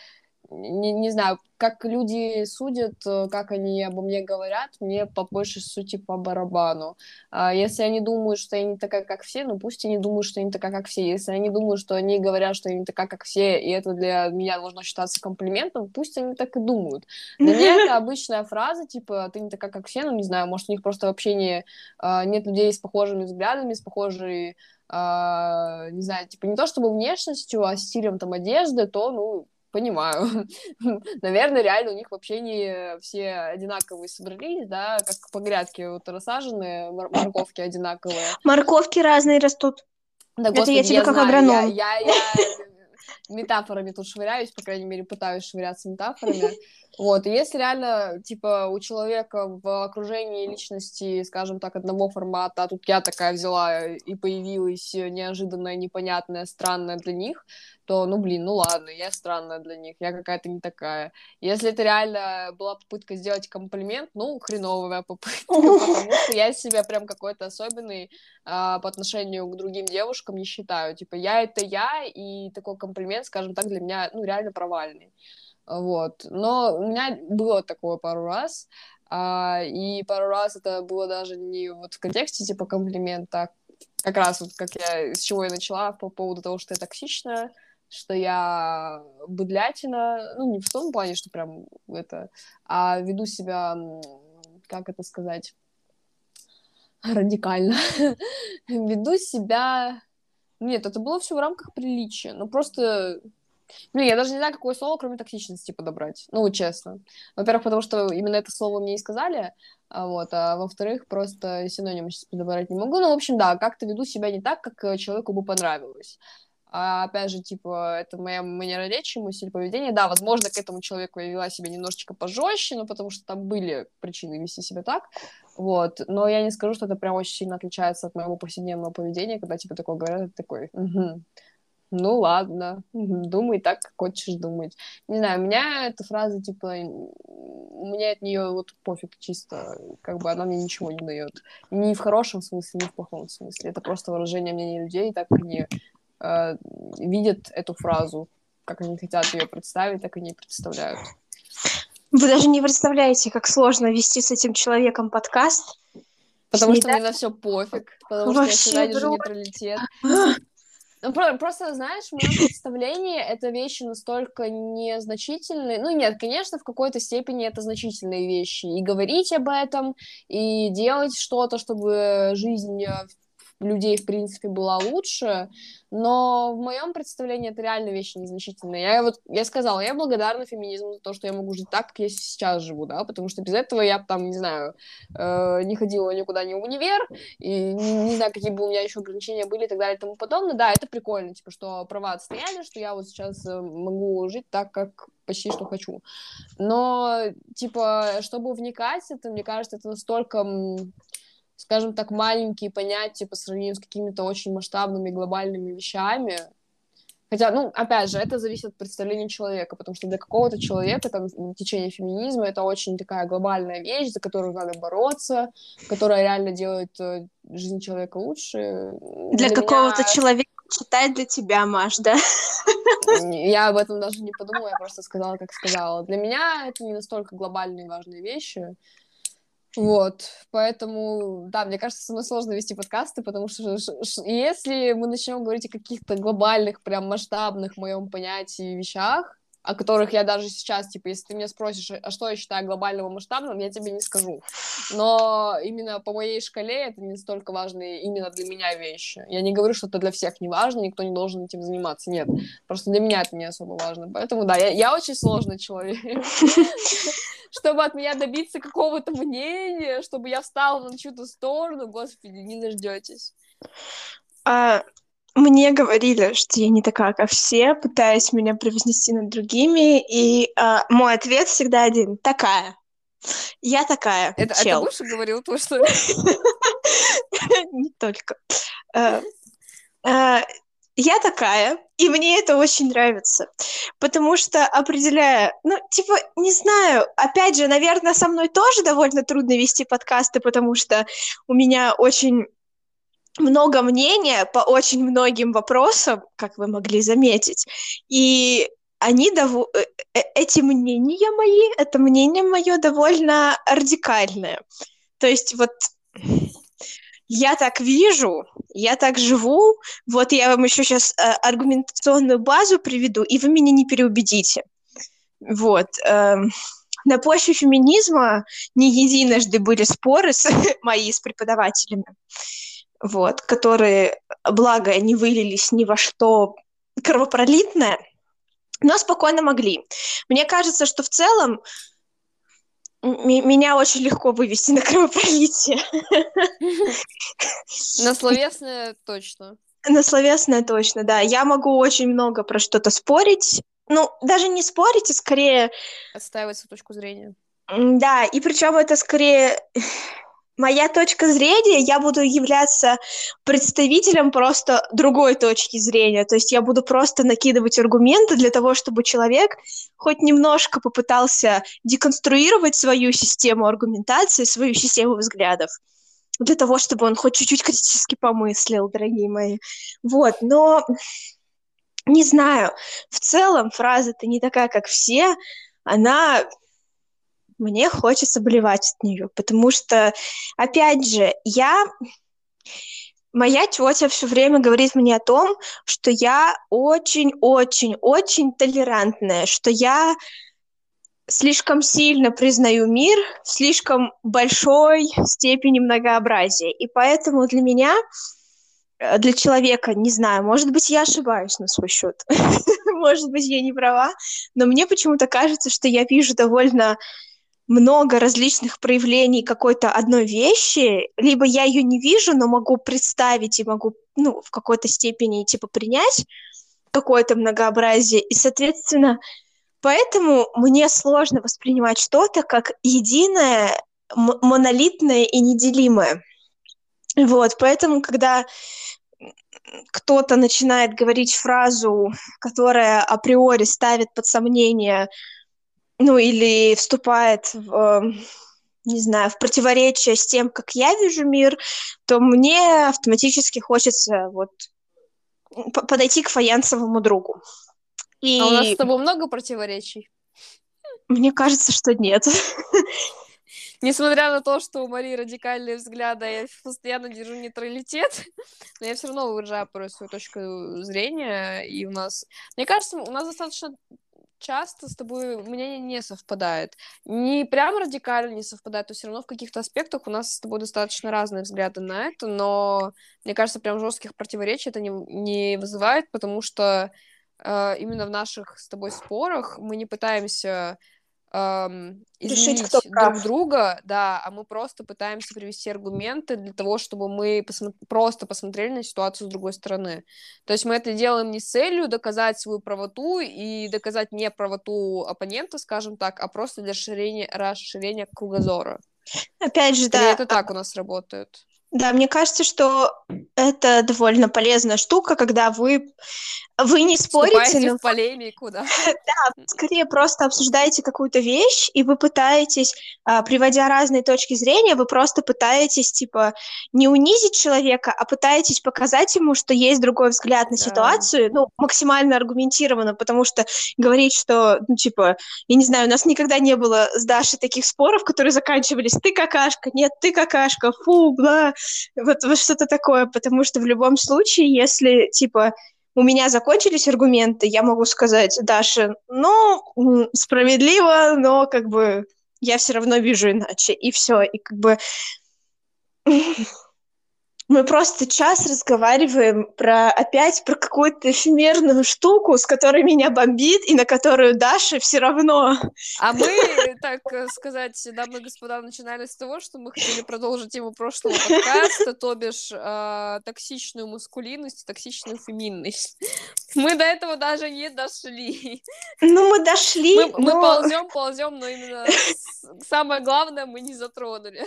не, не знаю, как люди судят, э, как они обо мне говорят, мне по большей сути по барабану. А если они думают, что я не такая, как все, ну пусть они думают, что я не такая, как все. Если они думают, что они говорят, что я не такая, как все, и это для меня должно считаться комплиментом, пусть они так и думают. Для меня это [LAUGHS] обычная фраза, типа, ты не такая, как все, ну не знаю, может, у них просто вообще не, а, нет людей с похожими взглядами, с похожей Uh, не знаю, типа не то чтобы внешностью, а стилем там одежды, то, ну, понимаю. [LAUGHS] Наверное, реально у них вообще не все одинаковые собрались, да, как по грядке вот рассаженные, морковки одинаковые. Морковки разные растут. Да, Это я тебе как знаю, агроном. Я, я, я [LAUGHS] метафорами тут швыряюсь, по крайней мере, пытаюсь швыряться метафорами. Вот, и если реально, типа, у человека в окружении личности, скажем так, одного формата, а тут я такая взяла и появилась неожиданная, непонятная, странная для них, то, ну, блин, ну ладно, я странная для них, я какая-то не такая. Если это реально была попытка сделать комплимент, ну, хреновая попытка, потому что я себя прям какой-то особенный а, по отношению к другим девушкам не считаю. Типа, я — это я, и такой комплимент, скажем так, для меня, ну, реально провальный. Вот. Но у меня было такое пару раз, а, и пару раз это было даже не вот в контексте типа комплимента, а как раз вот как я, с чего я начала по поводу того, что я токсичная, что я быдлятина, ну, не в том плане, что прям это, а веду себя, как это сказать, радикально. [LAUGHS] веду себя... Нет, это было все в рамках приличия, ну, просто... Ну, я даже не знаю, какое слово, кроме токсичности, подобрать. Ну, честно. Во-первых, потому что именно это слово мне и сказали, а вот, а во-вторых, просто синонимы сейчас подобрать не могу. Ну, в общем, да, как-то веду себя не так, как э, человеку бы понравилось. А, опять же, типа, это моя манера речи, мой стиль поведения. Да, возможно, к этому человеку я вела себя немножечко пожестче, но потому что там были причины вести себя так. Вот. Но я не скажу, что это прям очень сильно отличается от моего повседневного поведения, когда тебе такое говорят, ты такой, угу. Ну ладно, думай так, как хочешь думать. Не знаю, у меня эта фраза, типа, у меня от нее вот пофиг чисто, как бы она мне ничего не дает. Ни в хорошем смысле, ни в плохом смысле. Это просто выражение мнения людей, так они э, видят эту фразу, как они хотят ее представить, так и не представляют. Вы даже не представляете, как сложно вести с этим человеком подкаст. Потому что мне на все пофиг, потому что я всегда держу нейтралитет. [LAUGHS] Ну, просто, знаешь, в моем представлении это вещи настолько незначительные. Ну, нет, конечно, в какой-то степени это значительные вещи. И говорить об этом, и делать что-то, чтобы жизнь э, людей, в принципе, была лучше, но в моем представлении это реально вещи незначительные. Я вот, я сказала, я благодарна феминизму за то, что я могу жить так, как я сейчас живу, да, потому что без этого я там, не знаю, э, не ходила никуда ни в универ, и не, не знаю, какие бы у меня еще ограничения были и так далее и тому подобное. Да, это прикольно, типа, что права отстояли, что я вот сейчас э, могу жить так, как почти что хочу. Но, типа, чтобы вникать, это, мне кажется, это настолько скажем так, маленькие понятия по сравнению с какими-то очень масштабными глобальными вещами. Хотя, ну, опять же, это зависит от представления человека, потому что для какого-то человека там течение феминизма это очень такая глобальная вещь, за которую надо бороться, которая реально делает э, жизнь человека лучше. Для, для какого-то меня... человека читать для тебя, Маш, да? Я об этом даже не подумала, я просто сказала, как сказала. Для меня это не настолько глобальные важные вещи. Вот, поэтому, да, мне кажется, самое сложно вести подкасты, потому что если мы начнем говорить о каких-то глобальных, прям масштабных, в моем понятии, вещах, о которых я даже сейчас, типа, если ты меня спросишь, а что я считаю глобальным и масштабным, я тебе не скажу. Но именно по моей шкале это не столько важные именно для меня вещи. Я не говорю, что это для всех не важно, никто не должен этим заниматься. Нет, просто для меня это не особо важно. Поэтому, да, я, я очень сложный человек. [LAUGHS] чтобы от меня добиться какого-то мнения, чтобы я встала на чью-то сторону, господи, не дождетесь. А, мне говорили, что я не такая, как все, пытаясь меня превознести над другими, и а, мой ответ всегда один — такая. Я такая, Это, чел. это Буша говорил то, что... [LAUGHS] Не только. Я такая, и мне это очень нравится, потому что определяя, ну, типа, не знаю, опять же, наверное, со мной тоже довольно трудно вести подкасты, потому что у меня очень много мнения по очень многим вопросам, как вы могли заметить, и они дов... Э, э, эти мнения мои, это мнение мое довольно радикальное. То есть вот я так вижу, я так живу, вот я вам еще сейчас э, аргументационную базу приведу, и вы меня не переубедите. Вот. Э, на почве феминизма не единожды были споры с, [LAUGHS] мои с преподавателями, вот, которые, благо, не вылились ни во что кровопролитное, но спокойно могли. Мне кажется, что в целом меня очень легко вывести на кровопролитие. На [LAUGHS] словесное точно. На словесное точно, да. Я могу очень много про что-то спорить. Ну, даже не спорить, а скорее... Отстаивать свою точку зрения. Да, и причем это скорее моя точка зрения, я буду являться представителем просто другой точки зрения. То есть я буду просто накидывать аргументы для того, чтобы человек хоть немножко попытался деконструировать свою систему аргументации, свою систему взглядов. Для того, чтобы он хоть чуть-чуть критически помыслил, дорогие мои. Вот, но не знаю, в целом фраза-то не такая, как все, она мне хочется блевать от нее, потому что, опять же, я Моя тетя все время говорит мне о том, что я очень-очень-очень толерантная, что я слишком сильно признаю мир в слишком большой степени многообразия. И поэтому для меня, э, для человека, не знаю, может быть, я ошибаюсь на свой счет, [LAUGHS] может быть, я не права, но мне почему-то кажется, что я вижу довольно много различных проявлений какой-то одной вещи, либо я ее не вижу, но могу представить и могу, ну, в какой-то степени, типа, принять какое-то многообразие, и, соответственно, поэтому мне сложно воспринимать что-то как единое, монолитное и неделимое. Вот, поэтому, когда кто-то начинает говорить фразу, которая априори ставит под сомнение ну или вступает в, эм, не знаю, в противоречие с тем, как я вижу мир, то мне автоматически хочется вот подойти к фаянсовому другу. И... А у нас с тобой много противоречий? Мне кажется, что нет. [LAUGHS] Несмотря на то, что у Марии радикальные взгляды, я постоянно держу нейтралитет, [LAUGHS] но я все равно выражаю порой свою точку зрения, и у нас... Мне кажется, у нас достаточно часто с тобой мнение не совпадает. Не прям радикально не совпадает, то все равно в каких-то аспектах у нас с тобой достаточно разные взгляды на это, но мне кажется, прям жестких противоречий это не, не вызывает, потому что э, именно в наших с тобой спорах мы не пытаемся эм, изменить Решить, друг прав. друга, да, а мы просто пытаемся привести аргументы для того, чтобы мы посмо- просто посмотрели на ситуацию с другой стороны. То есть мы это делаем не с целью доказать свою правоту и доказать не правоту оппонента, скажем так, а просто для расширения, расширения кругозора. Опять же, да. Это так у нас работает. Да, мне кажется, что это довольно полезная штука, когда вы вы не спорите, но... в полемику, да. [LAUGHS] да, скорее просто обсуждаете какую-то вещь, и вы пытаетесь, а, приводя разные точки зрения, вы просто пытаетесь, типа, не унизить человека, а пытаетесь показать ему, что есть другой взгляд на да. ситуацию, ну, максимально аргументированно, потому что говорить, что, ну, типа, я не знаю, у нас никогда не было с Дашей таких споров, которые заканчивались «ты какашка», «нет, ты какашка», «фу», бла, вот, вот что-то такое, потому что в любом случае, если, типа, у меня закончились аргументы, я могу сказать, Даша, ну, справедливо, но как бы я все равно вижу иначе, и все, и как бы [LAUGHS] мы просто час разговариваем про опять про какую-то эфемерную штуку, с которой меня бомбит, и на которую Даша все равно. А мы, так сказать, дамы и господа, начинали с того, что мы хотели продолжить тему прошлого подкаста, то бишь э, токсичную мускулинность, токсичную феминность. Мы до этого даже не дошли. Ну, мы дошли. Мы, но... мы ползем, ползем, но именно самое главное мы не затронули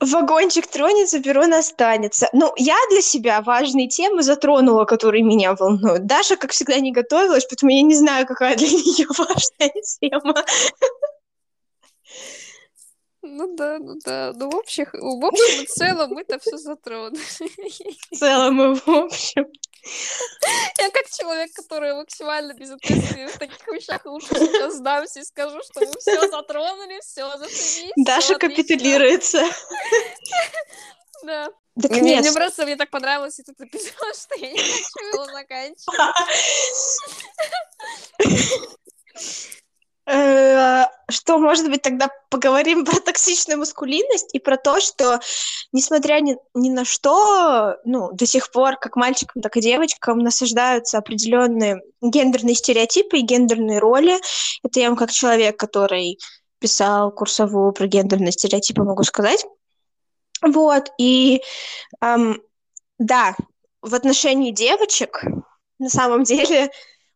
вагончик тронется, перрон останется. Ну, я для себя важные темы затронула, которые меня волнуют. Даша, как всегда, не готовилась, поэтому я не знаю, какая для [LAUGHS] нее важная тема. Ну да, ну да. Ну, в общем, в общем и целом мы-то все затронули. В целом и в общем. Я как человек, который максимально безответственный в таких вещах, лучше сейчас сдамся и скажу, что мы все затронули, все зашибись. Даша капитулируется. Да. Так мне, нет. мне просто мне так понравилось этот эпизод, что я не хочу его заканчивать. [LAUGHS] Э, что, может быть, тогда поговорим про токсичную маскулинность и про то, что, несмотря ни, ни на что, ну, до сих пор как мальчикам, так и девочкам насаждаются определенные гендерные стереотипы и гендерные роли. Это я вам как человек, который писал курсовую про гендерные стереотипы, могу сказать. Вот, и эм, да, в отношении девочек на самом [LAUGHS] деле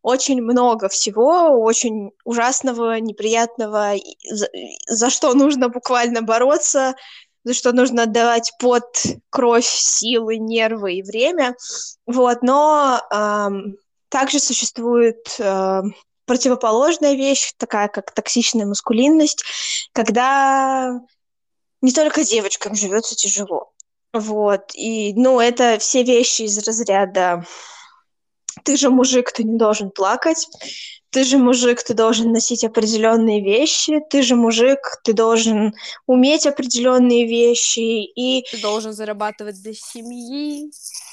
очень много всего, очень ужасного, неприятного, за, за что нужно буквально бороться, за что нужно отдавать под кровь, силы, нервы и время. Вот, но эм, также существует э, противоположная вещь, такая как токсичная маскулинность, когда не только девочкам живется тяжело. Вот, и, ну, это все вещи из разряда ты же мужик, ты не должен плакать, ты же мужик, ты должен носить определенные вещи, ты же мужик, ты должен уметь определенные вещи и... Ты должен зарабатывать для семьи,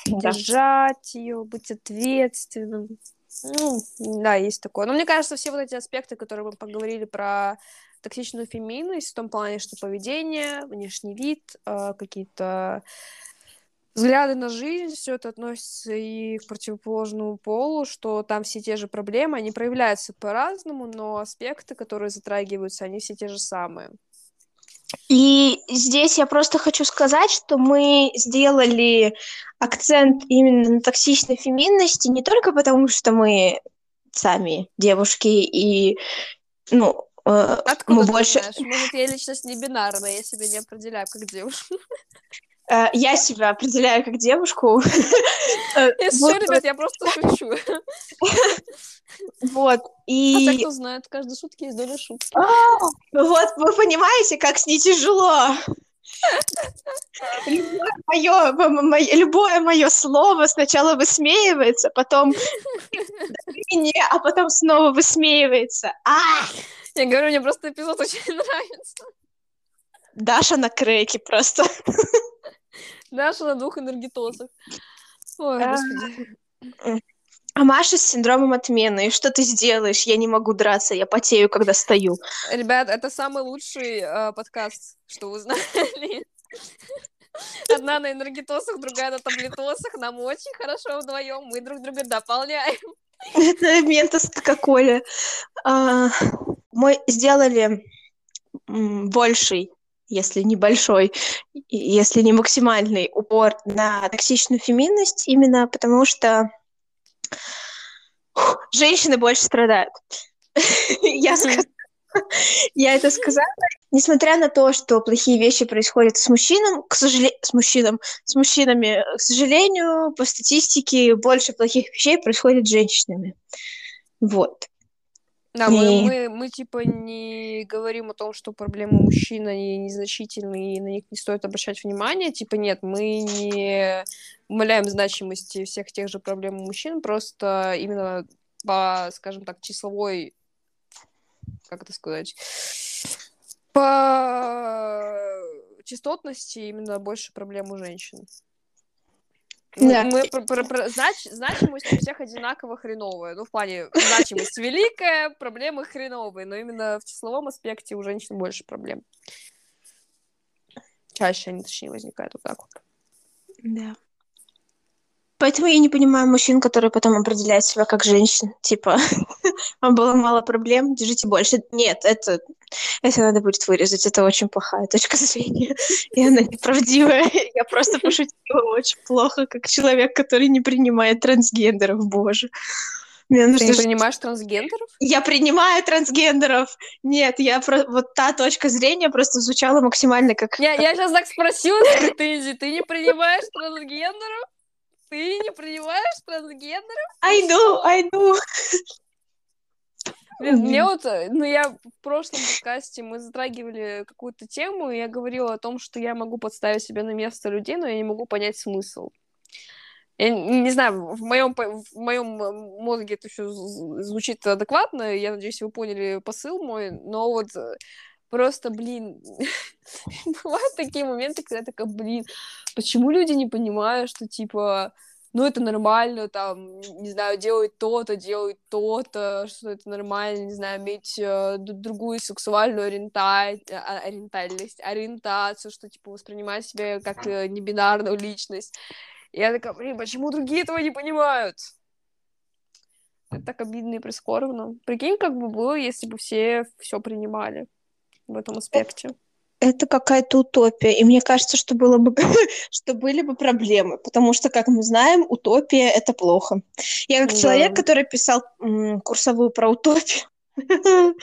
да. держать ее, быть ответственным. Ну, да, есть такое. Но мне кажется, все вот эти аспекты, которые мы поговорили про токсичную феминность, в том плане, что поведение, внешний вид, э, какие-то взгляды на жизнь, все это относится и к противоположному полу, что там все те же проблемы, они проявляются по-разному, но аспекты, которые затрагиваются, они все те же самые. И здесь я просто хочу сказать, что мы сделали акцент именно на токсичной феминности не только потому, что мы сами девушки и ну э, Откуда мы больше. Знаешь? Может, я личность не бинарная, я себя не определяю как девушка. [LAUGHS] Э, я себя определяю как девушку. [LAUGHS] Если ребят, я просто шучу. Вот, и... А так кто знает, каждой шутке есть доля шутки. Вот, вы понимаете, как с ней тяжело. Любое мое, мое, любое мое слово сначала высмеивается, потом а потом снова высмеивается. А! Я говорю, мне просто эпизод очень [LAUGHS] нравится. Даша на креке просто. Даша на двух энергетосах. Ой, А. господи. А Маша с синдромом отмены. И что ты сделаешь? Я не могу драться, я потею, когда стою. Ребят, это самый лучший э, подкаст, что вы знали. Одна на энергетосах, другая на таблетосах. Нам очень хорошо вдвоем. Мы друг друга дополняем. Это ментос Кока-Коле. А, Мы сделали больший, если не большой, и если не максимальный упор на токсичную феминность, именно потому что женщины больше страдают. [LAUGHS] Я сказала. [LAUGHS] Я это сказала, несмотря на то, что плохие вещи происходят с мужчинам, к сожалению, с мужчинам, с мужчинами, к сожалению, по статистике больше плохих вещей происходит с женщинами. Вот. Да, мы, И- мы, мы типа не говорим о том, что проблемы мужчин, они незначительные, и на них не стоит обращать внимание. Типа нет, мы не умаляем значимости всех тех же проблем мужчин, просто именно по, скажем так, числовой, как это сказать, по частотности именно больше проблем у женщин. Мы, Да. мы про- про- про- знач- значимость у всех одинаково хреновая. Ну, в плане значимость великая, проблемы хреновые, но именно в числовом аспекте у женщин больше проблем. Чаще они, точнее, возникают вот так вот. Да. Поэтому я не понимаю мужчин, которые потом определяют себя как женщин. Типа, [LAUGHS] вам было мало проблем, держите больше. Нет, это, это надо будет вырезать. Это очень плохая точка [LAUGHS] зрения. И она неправдивая. [LAUGHS] Я просто пошутила очень плохо, как человек, который не принимает трансгендеров, боже. Мне Ты нужно не ж- принимаешь трансгендеров? Я принимаю трансгендеров. Нет, я про... вот та точка зрения просто звучала максимально как... Я, я сейчас так спросила с претензией. Ты не принимаешь трансгендеров? Ты не принимаешь трансгендеров? I do, I do. [LAUGHS] Блин, мне вот, э, ну, я в прошлом подкасте мы затрагивали какую-то тему, и я говорила о том, что я могу подставить себя на место людей, но я не могу понять смысл. Я не знаю, в моем, в моем мозге это все звучит адекватно, я надеюсь, вы поняли посыл мой, но вот э, просто, блин, [LAUGHS] бывают такие моменты, когда я такая, блин, почему люди не понимают, что, типа, ну, это нормально, там, не знаю, делать то-то, делать то-то, что это нормально, не знаю, иметь э, другую сексуальную ориента... а- ориентальность, ориентацию, что, типа, воспринимать себя как э, небинарную личность. И я такая, блин, почему другие этого не понимают? Это так обидно и прискорбно. Прикинь, как бы было, если бы все все принимали в этом аспекте. Это какая-то утопия. И мне кажется, что было бы, [LAUGHS] что были бы проблемы. Потому что, как мы знаем, утопия — это плохо. Я как Да. человек, который писал м, курсовую про утопию. Я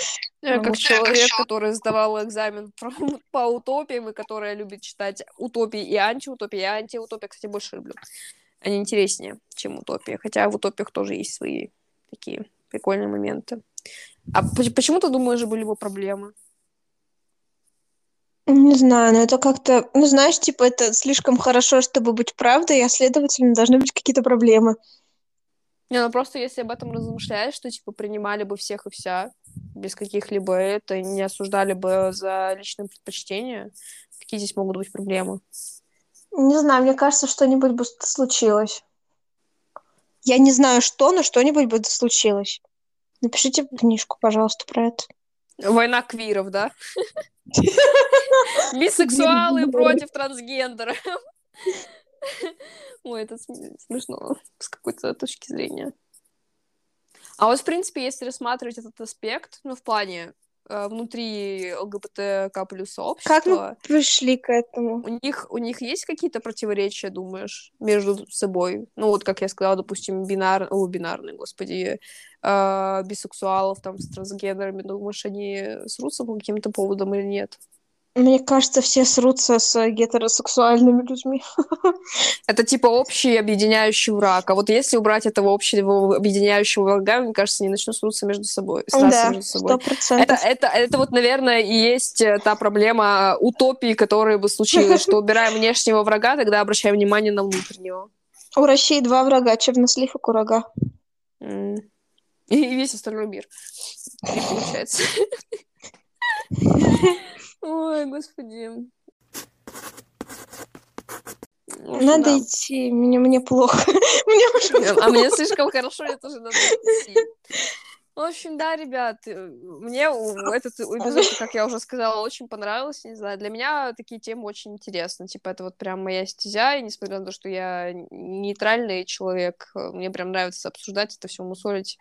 [LAUGHS] Ну, как человек, который сдавал экзамен [LAUGHS] про- по утопиям и которая любит читать утопии и антиутопии. Я антиутопия, кстати, больше люблю. Они интереснее, чем утопия. Хотя в утопиях тоже есть свои такие прикольные моменты. А поч- почему ты думаешь, были бы проблемы? Не знаю, но это как-то... Ну, знаешь, типа, это слишком хорошо, чтобы быть правдой, а, следовательно, должны быть какие-то проблемы. Не, ну просто если об этом размышляешь, что типа принимали бы всех и вся без каких-либо это, не осуждали бы за личные предпочтения, какие здесь могут быть проблемы? Не знаю, мне кажется, что-нибудь бы случилось. Я не знаю, что, но что-нибудь бы случилось. Напишите книжку, пожалуйста, про это. Война квиров, да? [LAUGHS] [LAUGHS] Бисексуалы против трансгендеров. [LAUGHS] Ой, это см- смешно с какой-то точки зрения. А вот, в принципе, если рассматривать этот аспект, ну, в плане э, внутри ЛГБТК плюс Как сообщества, мы пришли к этому? у них, у них есть какие-то противоречия, думаешь, между собой? Ну, вот, как я сказала, допустим, бинар... О, бинарные, господи, э, бисексуалов там с трансгендерами, думаешь, они срутся по каким-то поводам или нет? Мне кажется, все срутся с гетеросексуальными людьми. [LAUGHS] Это типа общий объединяющий враг. А вот если убрать этого общего объединяющего врага, мне кажется, они начнут срутся между собой. Да, между собой. 100%. Это, это, это вот, наверное, и есть э, та проблема утопии, которая бы случилась, что убираем внешнего врага, тогда обращаем внимание на внутреннего. У России два врага, чернослив и курага. И весь остальной мир. Получается. [LAUGHS] Ой, господи. Общем, Надо да. идти, мне, мне плохо. [LAUGHS] Мне уже А мне плохо. слишком хорошо, мне тоже надо идти. В общем, да, ребят, э, мне этот эпизод, как я уже сказала, очень понравился, не знаю, для меня такие темы очень интересны, типа, это вот прям моя стезя, и несмотря на то, что я нейтральный человек, э, мне прям нравится обсуждать это все, мусолить.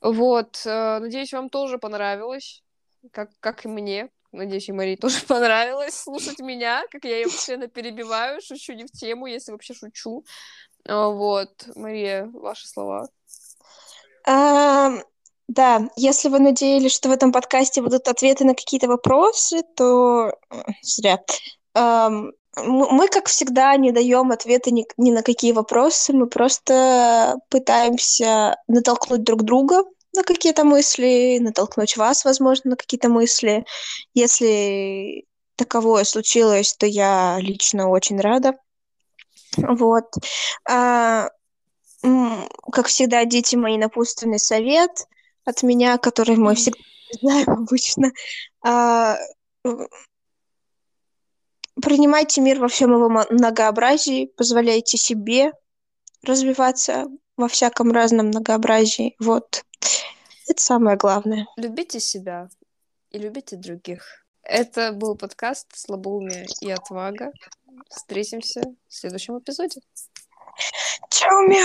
Вот, э, надеюсь, вам тоже понравилось, как, как и мне. Надеюсь, и Марии тоже [LAUGHS] понравилось слушать меня, как я ее постоянно перебиваю, шучу не в тему, если вообще шучу. А, Вот, Мария, ваши слова. Да, если вы надеялись, что в этом подкасте будут ответы на какие-то вопросы, то э, зря. Мы, как всегда, не даем ответы ни, ни на какие вопросы, мы просто пытаемся натолкнуть друг друга на какие-то мысли, натолкнуть вас, возможно, на какие-то мысли. Если таковое случилось, то я лично очень рада. Вот. А, как всегда, дети мои, напутственный совет от меня, который мы всегда знаем [LAUGHS] обычно. А, принимайте мир во всем его многообразии, позволяйте себе развиваться во всяком разном многообразии. Вот. Это самое главное. Любите себя и любите других. Это был подкаст «Слабоумие и отвага». Встретимся в следующем эпизоде. Чао, мяу!